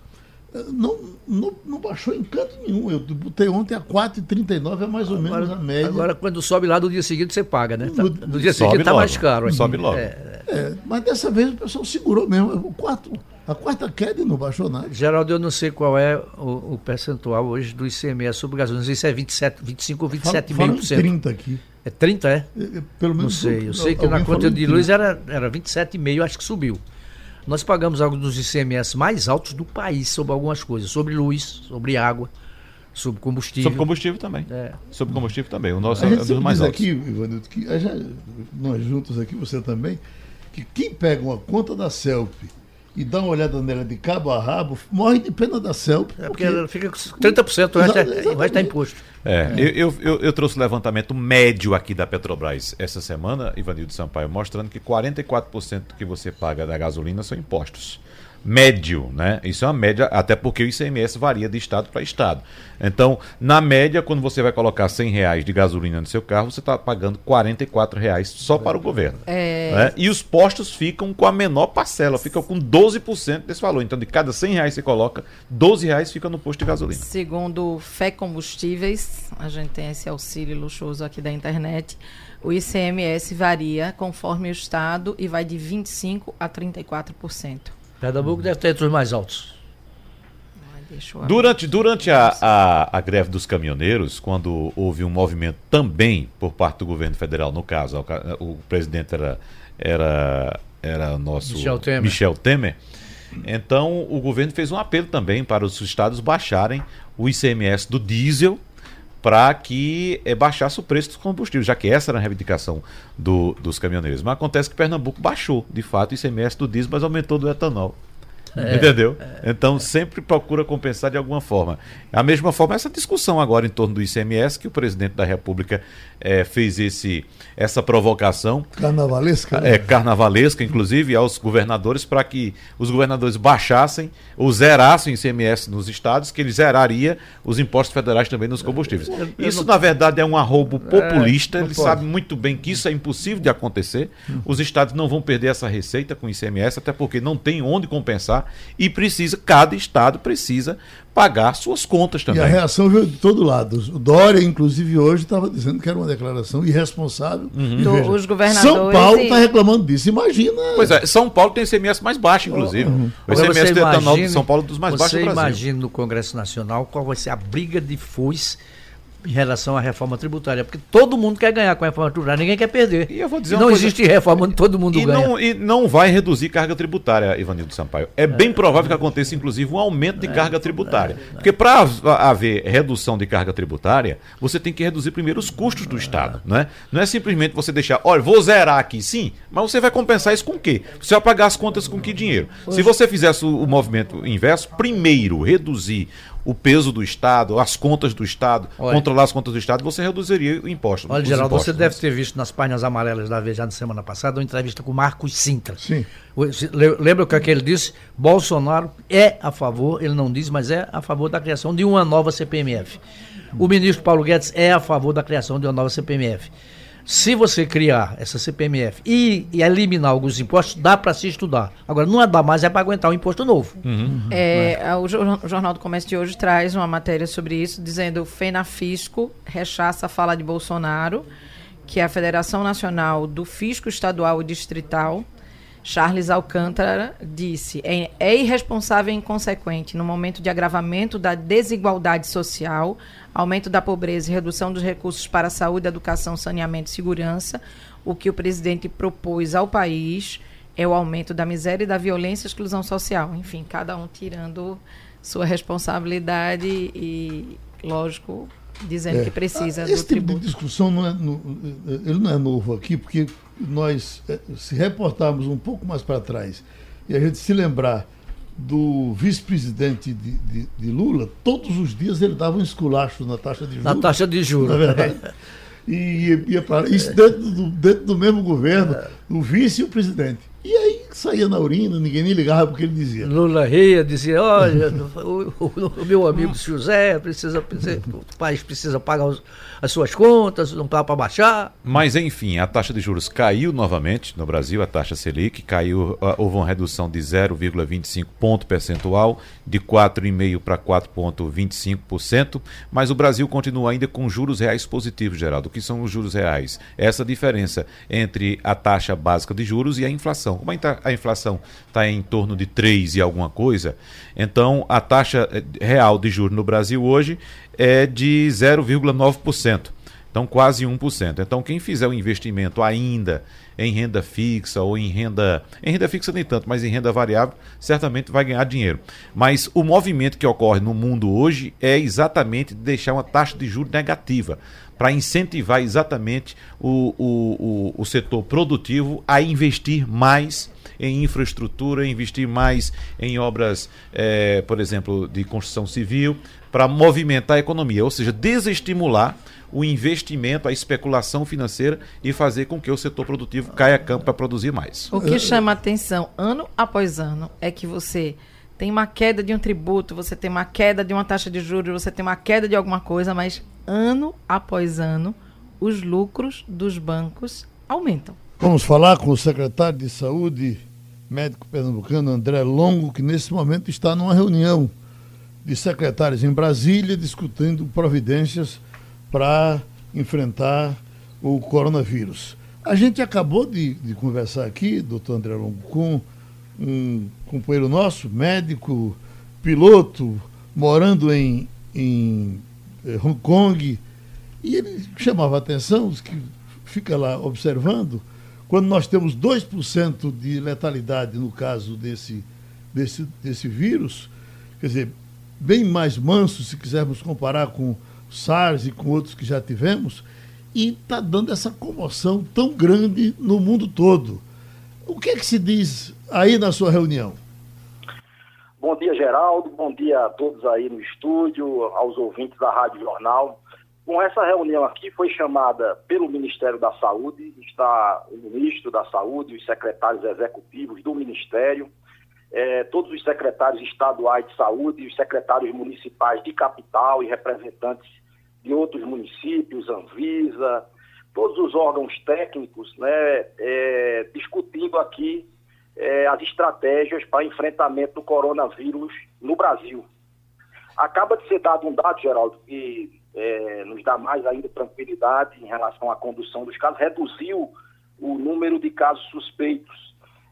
Eh, não, não, não, baixou em canto nenhum. Eu botei ontem a 4,39, é mais ou agora, menos a média. Agora, quando sobe lá no dia seguinte, você paga, né? No, no dia seguinte está mais caro. Sobe logo. É, é, mas dessa vez o pessoal segurou mesmo. O quarto, a quarta queda não baixou nada. Geraldo, eu não sei qual é o, o percentual hoje do ICMS sobre gasolina. Não sei se é 27, 25 ou 27,5%. 30 aqui. É 30, é? é? é pelo menos. Não sei. Eu sei que na conta de luz era, era 27,5, acho que subiu. Nós pagamos alguns dos ICMS mais altos do país sobre algumas coisas, sobre luz, sobre água, sobre combustível. Sobre combustível também. É. Sobre combustível também. O nosso a é um dos mais altos. aqui, Ivanildo, que nós juntos aqui, você também, que quem pega uma conta da CELP e dá uma olhada nela de cabo a rabo, morre de pena da CELP. É porque, porque ela fica com 30%, o resto, é, o resto é imposto. É, é. Eu, eu, eu, trouxe o levantamento médio aqui da Petrobras essa semana, Ivanildo Sampaio, mostrando que 44% que você paga da gasolina são impostos médio, né? Isso é uma média, até porque o ICMS varia de estado para estado. Então, na média, quando você vai colocar 100 reais de gasolina no seu carro, você está pagando 44 reais só para o governo. É... Né? E os postos ficam com a menor parcela, ficam com 12% desse valor. Então, de cada 100 reais que você coloca, 12 reais fica no posto de gasolina. Segundo Fé Combustíveis, a gente tem esse auxílio luxuoso aqui da internet, o ICMS varia conforme o estado e vai de 25% a 34%. Pernambuco deve ter entre os mais altos. Durante, durante a, a, a, greve dos caminhoneiros, quando houve um movimento também por parte do governo federal, no caso, o, o presidente era, era, era nosso Michel Temer. Michel Temer. Então, o governo fez um apelo também para os estados baixarem o ICMS do diesel para que é, baixasse o preço dos combustíveis, já que essa era a reivindicação do, dos caminhoneiros. Mas acontece que Pernambuco baixou, de fato, o ICMS do diesel, mas aumentou do etanol. É, Entendeu? É, então sempre procura compensar de alguma forma. A mesma forma, essa discussão agora em torno do ICMS, que o presidente da República é, fez esse, essa provocação. Carnavalesca? Né? É, carnavalesca, inclusive, aos governadores, para que os governadores baixassem ou zerassem o ICMS nos estados, que ele zeraria os impostos federais também nos combustíveis. Isso, na verdade, é um arrobo é, populista. ele sabe muito bem que isso é impossível de acontecer. Os estados não vão perder essa receita com o ICMS, até porque não tem onde compensar e precisa, cada estado precisa pagar suas contas também. E a reação veio de todo lado. O Dória, inclusive, hoje estava dizendo que era uma declaração irresponsável. Uhum. Veja, os governadores. São Paulo está reclamando disso, imagina. Pois é, São Paulo tem ICMS mais baixo, inclusive. Uhum. O ICMS do etanol de São Paulo é dos mais baixos do Brasil. Você imagina no Congresso Nacional qual vai ser a briga de foice em relação à reforma tributária, porque todo mundo quer ganhar com a reforma tributária, ninguém quer perder. E eu vou dizer não coisa... existe reforma onde todo mundo e ganha. Não, e não vai reduzir carga tributária, Ivanildo Sampaio. É, é bem provável que aconteça, inclusive, um aumento de é, carga tributária. É, porque para haver redução de carga tributária, você tem que reduzir primeiro os custos do Estado. Não é, não é simplesmente você deixar, olha, vou zerar aqui, sim, mas você vai compensar isso com o quê? Você vai pagar as contas com que dinheiro? Se você fizesse o movimento inverso, primeiro reduzir o peso do Estado, as contas do Estado, Olha, controlar as contas do Estado, você reduziria o imposto. Olha, Geraldo, você deve ter visto nas páginas amarelas da Veja na semana passada uma entrevista com Marcos Sintra. Sim. Lembra o que ele disse? Bolsonaro é a favor, ele não diz, mas é a favor da criação de uma nova CPMF. O ministro Paulo Guedes é a favor da criação de uma nova CPMF se você criar essa CPMF e, e eliminar alguns impostos, dá para se estudar. Agora, não dá mais é para aguentar um imposto novo. Uhum. É, é. O Jornal do Comércio de hoje traz uma matéria sobre isso, dizendo o FENAFisco rechaça a fala de Bolsonaro, que é a Federação Nacional do Fisco Estadual e Distrital, Charles Alcântara disse: é, é, irresponsável e inconsequente no momento de agravamento da desigualdade social, aumento da pobreza e redução dos recursos para a saúde, educação, saneamento e segurança. O que o presidente propôs ao país é o aumento da miséria e da violência e exclusão social. Enfim, cada um tirando sua responsabilidade e, lógico, dizendo é. que precisa Esse do tipo tributo. de discussão não é, no, ele não é novo aqui, porque nós, é, se reportarmos um pouco mais para trás e a gente se lembrar do vice-presidente de, de, de, Lula, todos os dias ele dava um esculacho na taxa de juros. Na taxa de juros. Na verdade. e ia, para isso dentro do, dentro do mesmo governo, o vice e o presidente. E aí saía na urina, ninguém nem ligava porque ele dizia. Lula ria, dizia, olha, o, o, o, meu amigo José precisa, precisa, o país precisa pagar os, as suas contas, não dá para baixar. Mas enfim, a taxa de juros caiu novamente no Brasil, a taxa Selic caiu, ah, houve uma redução de 0,25 ponto percentual, de 4,5% para 4,25%, mas o Brasil continua ainda com juros reais positivos, Geraldo. O que são os juros reais? Essa diferença entre a taxa básica de juros e a inflação. Como a inflação está em torno de 3 e alguma coisa, então a taxa eh, real de juros no Brasil hoje é de 0,9%. Então, quase 1%. Então, quem fizer o um investimento ainda em renda fixa ou em renda. Em renda fixa nem tanto, mas em renda variável, certamente vai ganhar dinheiro. Mas o movimento que ocorre no mundo hoje é exatamente deixar uma taxa de juros negativa para incentivar exatamente o, o, o, o setor produtivo a investir mais em infraestrutura, investir mais em obras, é, por exemplo, de construção civil, para movimentar a economia, ou seja, desestimular o investimento, a especulação financeira e fazer com que o setor produtivo caia a campo para produzir mais. O que chama atenção ano após ano é que você tem uma queda de um tributo, você tem uma queda de uma taxa de juros, você tem uma queda de alguma coisa, mas ano após ano os lucros dos bancos aumentam. Vamos falar com o secretário de Saúde, médico pernambucano André Longo, que nesse momento está numa reunião de secretários em Brasília discutindo providências para enfrentar o coronavírus. A gente acabou de, de, conversar aqui, doutor André Longo, com um companheiro nosso, médico, piloto, morando em, em eh, Hong Kong, e ele chamava a atenção, que fica lá observando, quando nós temos 2% de letalidade no caso desse, desse, desse vírus, quer dizer, bem mais manso, se quisermos comparar com SARS e com outros que já tivemos, e está dando essa comoção tão grande no mundo todo. O que é que se diz aí na sua reunião? Bom dia, Geraldo. Bom dia a todos aí no estúdio, aos ouvintes da Rádio Jornal. Com essa reunião aqui foi chamada pelo Ministério da Saúde, está o ministro da Saúde, os secretários executivos do Ministério, é, todos os secretários estaduais de saúde, os secretários municipais de capital e representantes de outros municípios, Anvisa, todos os órgãos técnicos, né, é, discutindo aqui é, as estratégias para enfrentamento do coronavírus no Brasil. Acaba de ser dado um dado, Geraldo, que é, nos dá mais ainda tranquilidade em relação à condução dos casos, reduziu o número de casos suspeitos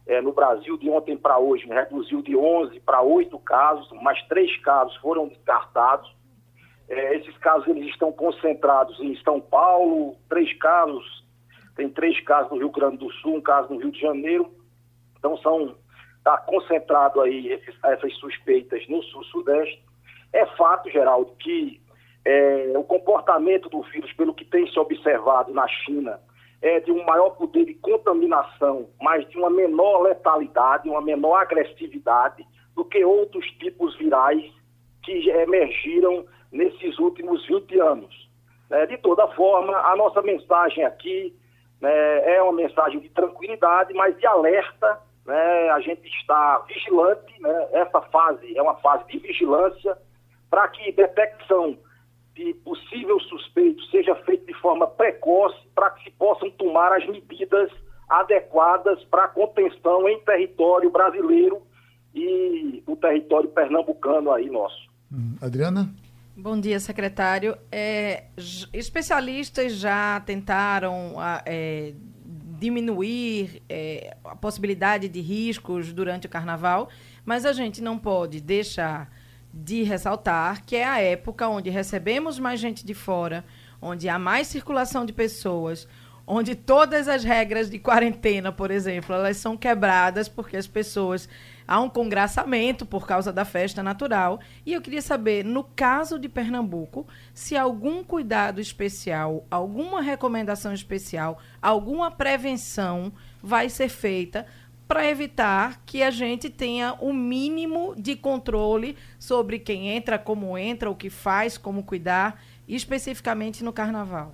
é, no Brasil de ontem para hoje, né? reduziu de 11 para 8 casos, mas três casos foram descartados. É, esses casos eles estão concentrados em São Paulo, três casos, tem três casos no Rio Grande do Sul, um caso no Rio de Janeiro. Então são está concentrado aí esses, essas suspeitas no sul-sudeste. É fato, Geraldo, que é, o comportamento do vírus, pelo que tem se observado na China, é de um maior poder de contaminação, mas de uma menor letalidade, uma menor agressividade do que outros tipos virais que emergiram nesses últimos 20 anos. É, de toda forma, a nossa mensagem aqui né, é uma mensagem de tranquilidade, mas de alerta. Né, a gente está vigilante, né, essa fase é uma fase de vigilância para que detecção de possível suspeito forma precoce para que se possam tomar as medidas adequadas para a contenção em território brasileiro e o território pernambucano aí nosso. Hum, Adriana? Bom dia, secretário. É, especialistas já tentaram é, diminuir é, a possibilidade de riscos durante o carnaval, mas a gente não pode deixar de ressaltar que é a época onde recebemos mais gente de fora, onde há mais circulação de pessoas, onde todas as regras de quarentena, por exemplo, elas são quebradas porque as pessoas há um congraçamento por causa da festa natural. E eu queria saber, no caso de Pernambuco, se algum cuidado especial, alguma recomendação especial, alguma prevenção vai ser feita para evitar que a gente tenha o mínimo de controle sobre quem entra, como entra, o que faz, como cuidar, especificamente no carnaval.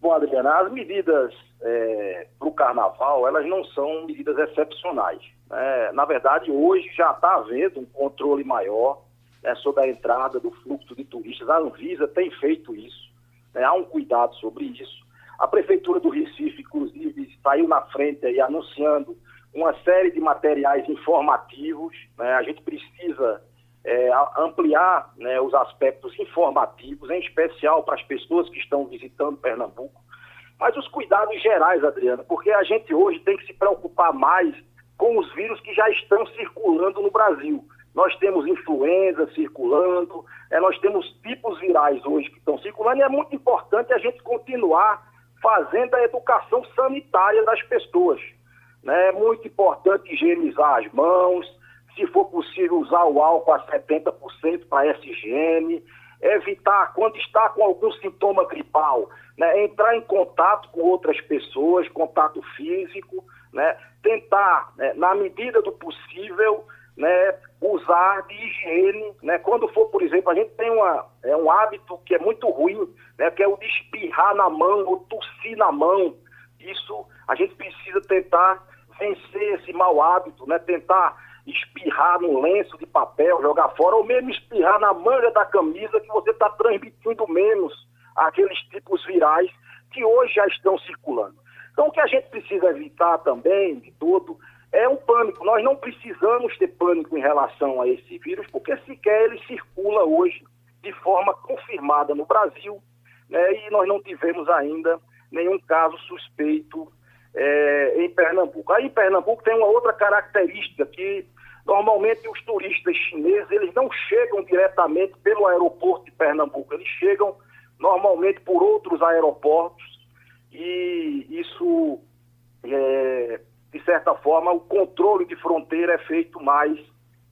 Bom, Adriana, as medidas é, para o carnaval, elas não são medidas excepcionais. Né? Na verdade, hoje já está havendo um controle maior né, sobre a entrada do fluxo de turistas. A Anvisa tem feito isso, né? há um cuidado sobre isso. A Prefeitura do Recife, inclusive, saiu na frente aí anunciando uma série de materiais informativos. Né? A gente precisa é, ampliar né, os aspectos informativos, em especial para as pessoas que estão visitando Pernambuco. Mas os cuidados gerais, Adriana, porque a gente hoje tem que se preocupar mais com os vírus que já estão circulando no Brasil. Nós temos influenza circulando, é, nós temos tipos virais hoje que estão circulando, e é muito importante a gente continuar fazendo a educação sanitária das pessoas. Né? É muito importante higienizar as mãos, se for possível usar o álcool a 70% para higiene, evitar, quando está com algum sintoma gripal, né, entrar em contato com outras pessoas, contato físico, né, tentar, né, na medida do possível, né, usar de higiene, né? Quando for, por exemplo, a gente tem uma, é um hábito que é muito ruim, né? Que é o de espirrar na mão ou tossir na mão. Isso a gente precisa tentar vencer esse mau hábito? Tentar espirrar no lenço de papel, jogar fora, ou mesmo espirrar na manga da camisa que você está transmitindo menos aqueles tipos virais que hoje já estão circulando. Então, o que a gente precisa evitar também, de todo, é um pânico. Nós não precisamos ter pânico em relação a esse vírus, porque sequer ele circula hoje de forma confirmada no Brasil, né, e nós não tivemos ainda nenhum caso suspeito é, em Pernambuco. Aí em Pernambuco tem uma outra característica que normalmente os turistas chineses eles não chegam diretamente pelo aeroporto de Pernambuco, eles chegam normalmente por outros aeroportos. E isso é, de certa forma, o controle de fronteira é feito mais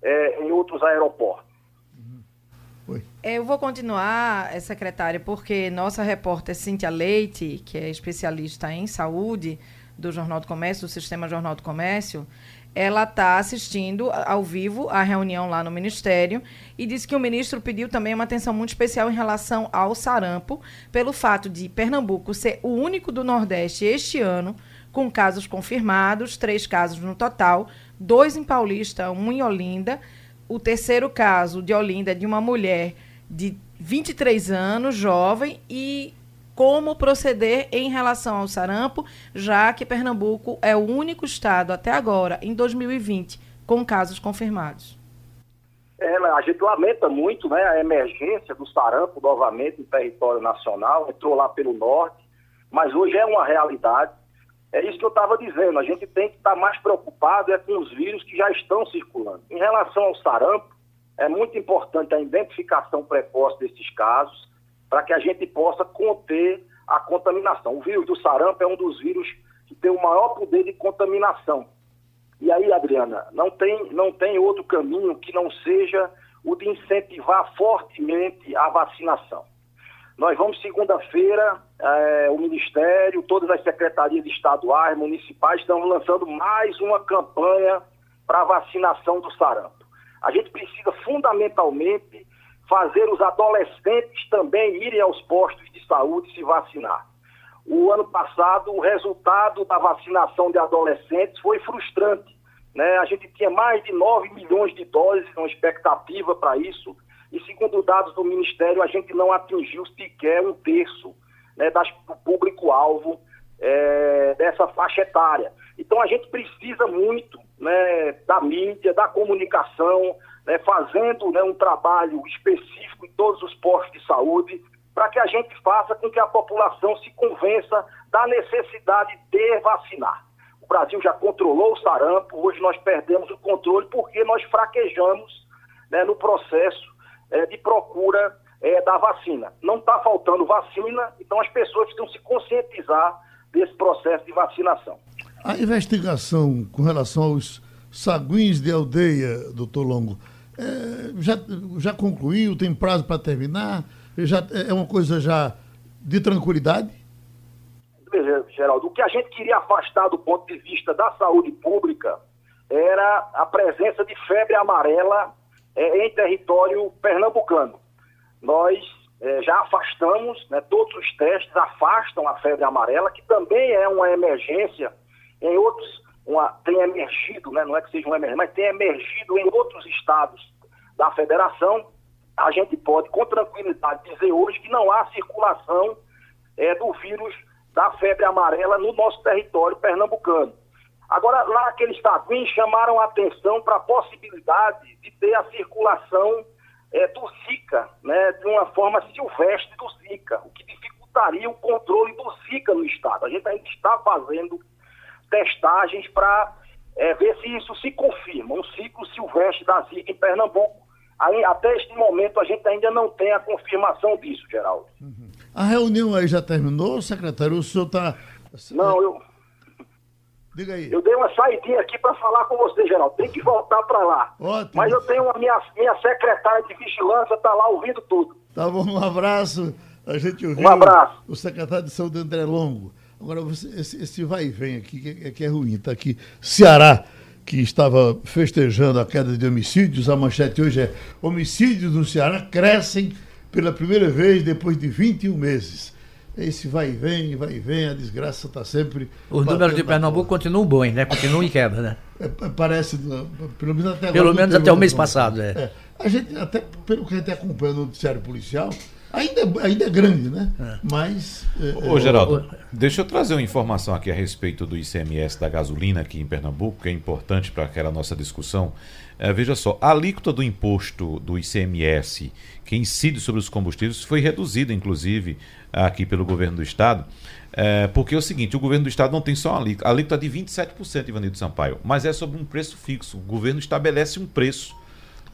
é, em outros aeroportos. É, eu vou continuar, secretária, porque nossa repórter Cíntia Leite, que é especialista em saúde do Jornal do Comércio, do Sistema Jornal do Comércio, ela está assistindo ao vivo a reunião lá no Ministério e disse que o ministro pediu também uma atenção muito especial em relação ao sarampo, pelo fato de Pernambuco ser o único do Nordeste este ano com casos confirmados, três casos no total, dois em Paulista, um em Olinda. O terceiro caso de Olinda é de uma mulher de 23 anos, jovem, e como proceder em relação ao sarampo, já que Pernambuco é o único estado até agora, em 2020, com casos confirmados. É, a gente lamenta muito né, a emergência do sarampo novamente no território nacional, entrou lá pelo norte, mas hoje é uma realidade. É isso que eu estava dizendo, a gente tem que estar tá mais preocupado é com os vírus que já estão circulando. Em relação ao sarampo, é muito importante a identificação precoce desses casos, para que a gente possa conter a contaminação. O vírus do sarampo é um dos vírus que tem o maior poder de contaminação. E aí, Adriana, não tem, não tem outro caminho que não seja o de incentivar fortemente a vacinação. Nós vamos segunda-feira, eh, o Ministério, todas as secretarias estaduais, municipais estão lançando mais uma campanha para vacinação do sarampo. A gente precisa fundamentalmente fazer os adolescentes também irem aos postos de saúde se vacinar. O ano passado, o resultado da vacinação de adolescentes foi frustrante. Né? A gente tinha mais de 9 milhões de doses, uma expectativa para isso, e segundo dados do Ministério, a gente não atingiu sequer um terço né, das, do público-alvo é, dessa faixa etária. Então a gente precisa muito né, da mídia, da comunicação, né, fazendo né, um trabalho específico em todos os postos de saúde, para que a gente faça com que a população se convença da necessidade de vacinar. O Brasil já controlou o sarampo, hoje nós perdemos o controle porque nós fraquejamos né, no processo é, de procura é, da vacina. Não está faltando vacina, então as pessoas precisam se conscientizar desse processo de vacinação. A investigação com relação aos saguins de aldeia, doutor Longo, é, já, já concluiu? Tem prazo para terminar? Já, é uma coisa já de tranquilidade? Veja, Geraldo, o que a gente queria afastar do ponto de vista da saúde pública era a presença de febre amarela é, em território pernambucano. Nós é, já afastamos, né, todos os testes afastam a febre amarela, que também é uma emergência em outros uma, tem emergido, né, não é que seja uma emergência, mas tem emergido em outros estados da federação, a gente pode com tranquilidade dizer hoje que não há circulação é, do vírus da febre amarela no nosso território pernambucano. Agora, lá aqueles taguins chamaram a atenção para a possibilidade de ter a circulação é, do Zika, né, de uma forma silvestre do Zika, o que dificultaria o controle do Zika no estado. A gente ainda está fazendo testagens para é, ver se isso se confirma. Um ciclo silvestre da Zika em Pernambuco. Aí, até este momento a gente ainda não tem a confirmação disso, Geraldo. Uhum. A reunião aí já terminou, secretário? O senhor está. Não, eu. Diga aí. Eu dei uma saidinha aqui para falar com você, Geraldo. Tem que voltar para lá. Ótimo. Mas eu tenho a minha, minha secretária de vigilância, está lá ouvindo tudo. Tá bom, um abraço. A gente ouviu um abraço. o secretário de saúde André Longo. Agora, você, esse, esse vai e vem aqui, que, que é ruim. Está aqui Ceará, que estava festejando a queda de homicídios. A manchete hoje é: homicídios no Ceará crescem pela primeira vez depois de 21 meses. Esse vai e vem, vai e vem, a desgraça está sempre. Os números de Pernambuco continuam bons, né? Continuam em queda, né? É, parece, pelo menos até agora. Pelo menos até o mês passado, é. é. A gente, até pelo que a gente acompanha no noticiário policial, Ainda, é, ainda é grande, né? É. Mas. É, Ô, Geraldo, deixa eu trazer uma informação aqui a respeito do ICMS da gasolina aqui em Pernambuco, que é importante para aquela nossa discussão. É, veja só, a alíquota do imposto do ICMS que incide sobre os combustíveis foi reduzida, inclusive, aqui pelo governo do Estado. É, porque é o seguinte, o governo do Estado não tem só a alíquota, a alíquota é de 27%, Ivanildo Sampaio, mas é sobre um preço fixo. O governo estabelece um preço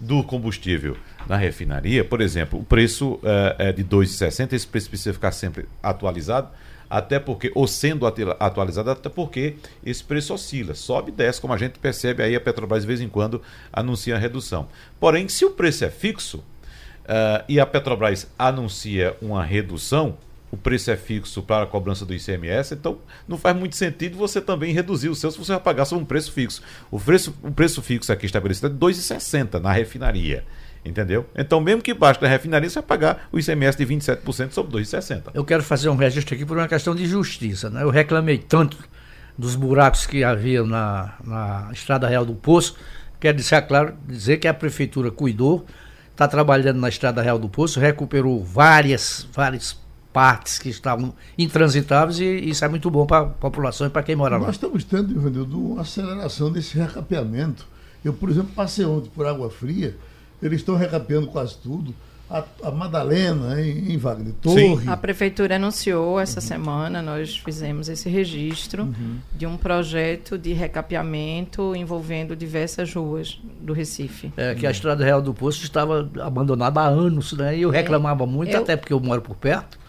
do combustível na refinaria, por exemplo, o preço é, é de 2,60, esse preço precisa ficar sempre atualizado, até porque, ou sendo atualizado, até porque esse preço oscila, sobe e desce, como a gente percebe aí, a Petrobras de vez em quando anuncia a redução. Porém, se o preço é fixo uh, e a Petrobras anuncia uma redução, o preço é fixo para a cobrança do ICMS, então não faz muito sentido você também reduzir o seu se você vai pagar sobre um preço fixo. O preço, o preço fixo aqui estabelecido é de 2,60 na refinaria. Entendeu? Então, mesmo que baixe na refinaria, você vai pagar o ICMS de 27% sobre 2,60. Eu quero fazer um registro aqui por uma questão de justiça. Né? Eu reclamei tanto dos buracos que havia na, na Estrada Real do Poço. Quero deixar claro, dizer que a prefeitura cuidou, está trabalhando na Estrada Real do Poço, recuperou várias, várias partes que estavam intransitáveis e isso é muito bom para a população e para quem mora Nós lá. Nós estamos tendo, Ivanildo, uma aceleração desse recapeamento. Eu, por exemplo, passei ontem por Água Fria, eles estão recapeando quase tudo. A, a Madalena, em, em Wagner Torre. Sim. A prefeitura anunciou essa uhum. semana, nós fizemos esse registro uhum. de um projeto de recapeamento envolvendo diversas ruas do Recife. É, que a Estrada Real do Poço estava abandonada há anos, né? E eu é. reclamava é, muito, eu... até porque eu moro por perto.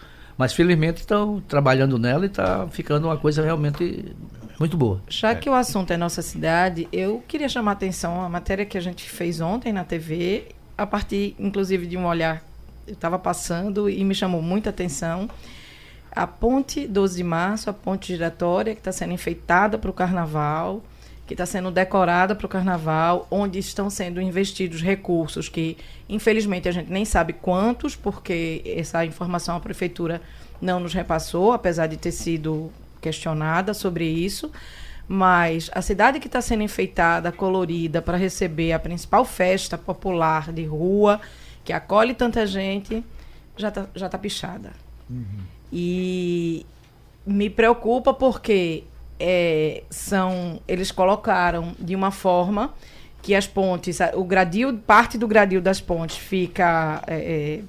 Mas felizmente estão trabalhando nela e está ficando uma coisa realmente muito boa. Já é. que o assunto é nossa cidade, eu queria chamar a atenção a matéria que a gente fez ontem na TV a partir, inclusive, de um olhar. Eu estava passando e me chamou muita atenção. A ponte 12 de março, a ponte giratória, que está sendo enfeitada para o carnaval, que está sendo decorada para o carnaval, onde estão sendo investidos recursos que, infelizmente, a gente nem sabe quantos, porque essa informação a prefeitura não nos repassou, apesar de ter sido questionada sobre isso. Mas a cidade que está sendo enfeitada, colorida, para receber a principal festa popular de rua, que acolhe tanta gente, já está já tá pichada. Uhum. E me preocupa porque é, são eles colocaram de uma forma que as pontes, o gradil, parte do gradil das pontes fica é, é,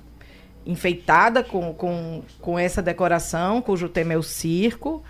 enfeitada com, com, com essa decoração, cujo tema é o circo.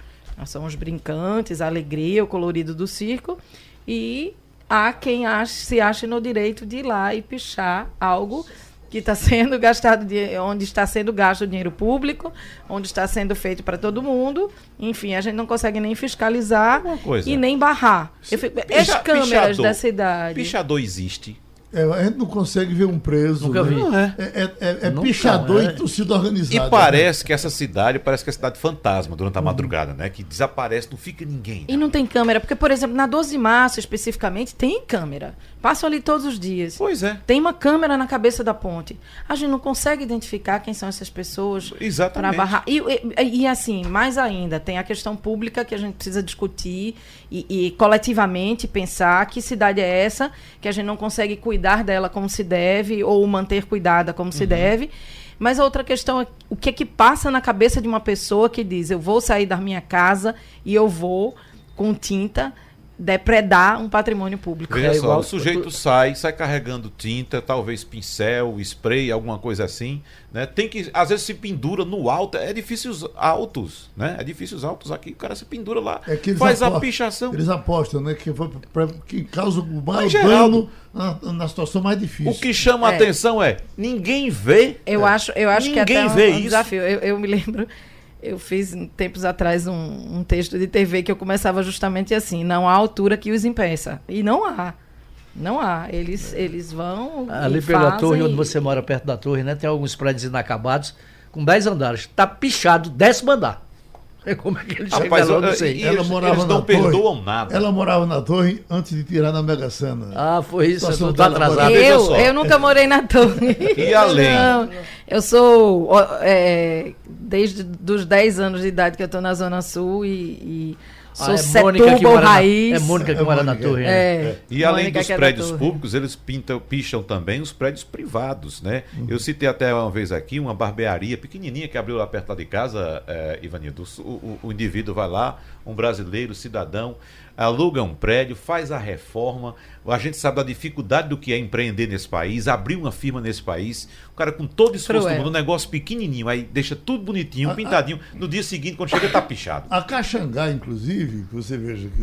São os brincantes, a alegria, o colorido do circo. E há quem ache, se ache no direito de ir lá e pichar algo que está sendo gastado, de, onde está sendo gasto dinheiro público, onde está sendo feito para todo mundo. Enfim, a gente não consegue nem fiscalizar e nem barrar. Fico, Picha, as câmeras pichador, da cidade. Pichador existe. É, a gente não consegue ver um preso. Nunca né? vi. Né? É, é, é, é pichador é. e torcida organizada. E né? parece né? que essa cidade parece que é cidade fantasma durante a uhum. madrugada, né? Que desaparece, não fica ninguém. Né? E não tem câmera, porque, por exemplo, na 12 de março, especificamente, tem câmera. Passam ali todos os dias. Pois é. Tem uma câmera na cabeça da ponte. A gente não consegue identificar quem são essas pessoas. Exatamente. Para barrar. E, e, e, assim, mais ainda, tem a questão pública que a gente precisa discutir e, e coletivamente pensar que cidade é essa, que a gente não consegue cuidar dela como se deve, ou manter cuidada como uhum. se deve. Mas a outra questão é o que é que passa na cabeça de uma pessoa que diz: eu vou sair da minha casa e eu vou com tinta depredar um patrimônio público. Veja é só, igual... o sujeito sai, sai carregando tinta, talvez pincel, spray, alguma coisa assim, né? Tem que, às vezes se pendura no alto, é edifícios altos, né? Edifícios altos aqui, o cara se pendura lá, é faz apostam, a pichação. Eles apostam, né? Que, foi pra, que causa o maior dano na, na, situação mais difícil. O que chama é. a atenção é, ninguém vê. Eu é. acho, eu acho ninguém que até vê um, um desafio. Eu, eu me lembro eu fiz tempos atrás um, um, texto de TV que eu começava justamente assim: não há altura que os impeça. E não há. Não há. Eles, eles vão. Ali pela torre, onde você mora perto da torre, né? Tem alguns prédios inacabados com 10 andares. Está pichado, décimo andar. Como é que ele Rapaz, lá, não sei. Ela morava eles não na perdoam torre, nada. Ela morava na torre antes de tirar na Mega Sena. Ah, foi isso. Você não tá atrasado. Eu, eu nunca morei na torre. E além? Não, eu sou é, desde dos 10 anos de idade que eu estou na Zona Sul e, e Sou ah, é Mônica que mora raiz. Na, é Mônica que é mora na torre. Né? É. é. E além Mônica dos é prédios públicos, eles pintam, picham também os prédios privados, né? Uhum. Eu citei até uma vez aqui uma barbearia pequenininha que abriu lá perto lá de casa, é, Ivanildo. O, o, o indivíduo vai lá, um brasileiro, cidadão, aluga um prédio, faz a reforma. A gente sabe da dificuldade do que é empreender nesse país, abrir uma firma nesse país. O cara com todo esforço do mundo, um negócio pequenininho, aí deixa tudo bonitinho, a, pintadinho. A, no dia seguinte, quando chega, tá pichado. A Caxangá, inclusive, que você veja que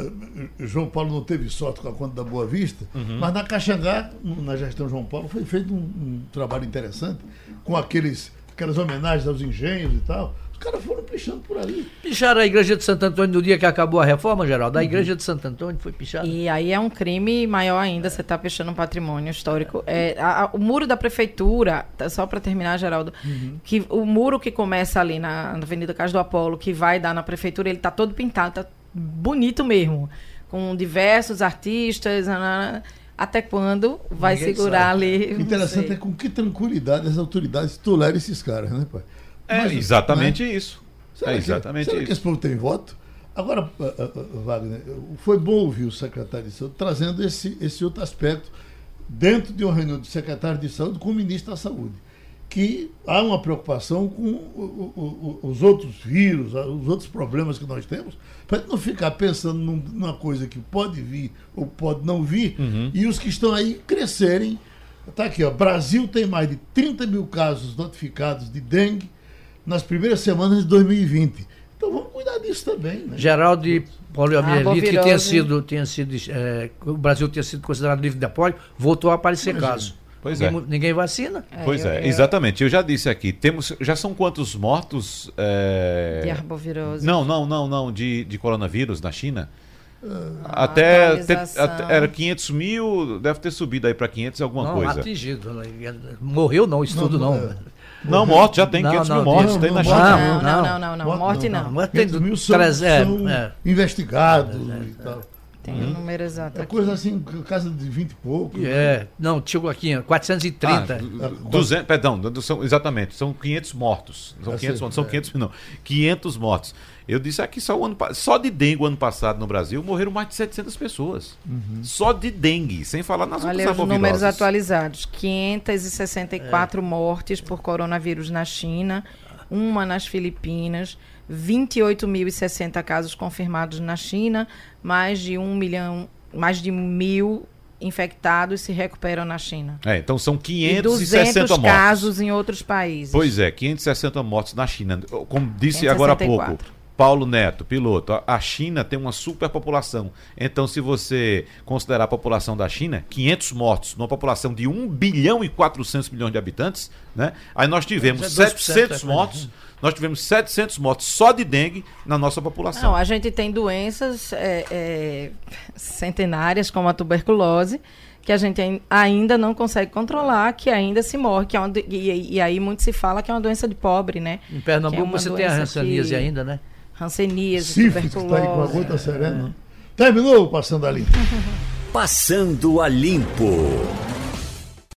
uh, João Paulo não teve sorte com a conta da Boa Vista, uhum. mas na Caxangá, na gestão João Paulo, foi feito um, um trabalho interessante com aqueles, aquelas homenagens aos engenhos e tal os caras foram pichando por ali. Picharam a igreja de Santo Antônio no dia que acabou a reforma, Geraldo. A uhum. igreja de Santo Antônio foi pichada. E aí é um crime maior ainda, você está pichando um patrimônio histórico. É, a, a, o muro da prefeitura, tá, só para terminar, Geraldo, uhum. que o muro que começa ali na, na Avenida Casa do Apolo, que vai dar na prefeitura, ele está todo pintado, tá bonito mesmo. Com diversos artistas. até quando vai Ninguém segurar sabe. ali? O interessante é com que tranquilidade as autoridades toleram esses caras, né, pai? É Mas, exatamente né? isso. Será é exatamente que, será isso. que esse povo tem voto? Agora, uh, uh, Wagner, foi bom ouvir o secretário de saúde trazendo esse, esse outro aspecto dentro de uma reunião do secretário de saúde com o ministro da saúde. que há uma preocupação com o, o, o, os outros vírus, os outros problemas que nós temos, para não ficar pensando numa coisa que pode vir ou pode não vir, uhum. e os que estão aí crescerem. Está aqui, ó, Brasil tem mais de 30 mil casos notificados de dengue nas primeiras semanas de 2020. Então vamos cuidar disso também. Né? Geraldo de poliomielite, que tinha sido, tinha sido é, o Brasil tinha sido considerado livre de polio, voltou a aparecer Imagina. casos. Pois ninguém, é. Ninguém vacina. É, pois eu, é, eu, exatamente. Eu já disse aqui, temos, já são quantos mortos? É... De arbovirose. Não, não, não, não, de, de coronavírus na China. Ah, até, até, era 500 mil, deve ter subido aí para 500 alguma não, coisa. atingido. Morreu não, estudo não. não. Não, morte, já tem não, 500 não, mil mortes, tem na China. Não, não, não, não, não, morte não. Morte tem 500 mil são, são é, investigados e tal. Tem hum. o número exato. É coisa assim, casa de 20 e pouco. É, né? não, chegou aqui, 430. Ah, 200, perdão, são, exatamente, são 500 mortos. São, é 500, são 500, não, 500 mortos. Eu disse aqui só o ano só de dengue o ano passado no Brasil morreram mais de 700 pessoas. Uhum. Só de dengue, sem falar nas Olha outras os números atualizados: 564 é. mortes por coronavírus na China, uma nas Filipinas, 28.060 casos confirmados na China, mais de um milhão, mais de mil infectados se recuperam na China. É, então são 560 e 200 mortes. casos em outros países. Pois é, 560 mortes na China. Como disse 564. agora há pouco, Paulo Neto, piloto, a China tem uma superpopulação. Então, se você considerar a população da China, 500 mortos numa população de 1 bilhão e 400 milhões de habitantes, né? Aí nós tivemos é 700 mortos, nós tivemos 700 mortos só de dengue na nossa população. Não, a gente tem doenças é, é, centenárias, como a tuberculose, que a gente ainda não consegue controlar, que ainda se morre, que é uma, e, e, aí muito se fala que é uma doença de pobre, né? Em Pernambuco é você tem a ranceníase que... ainda, né? Hanseníase, Sífilis, tuberculose. Está aí com a gota serena. Terminou Passando a Limpo. Passando a Limpo.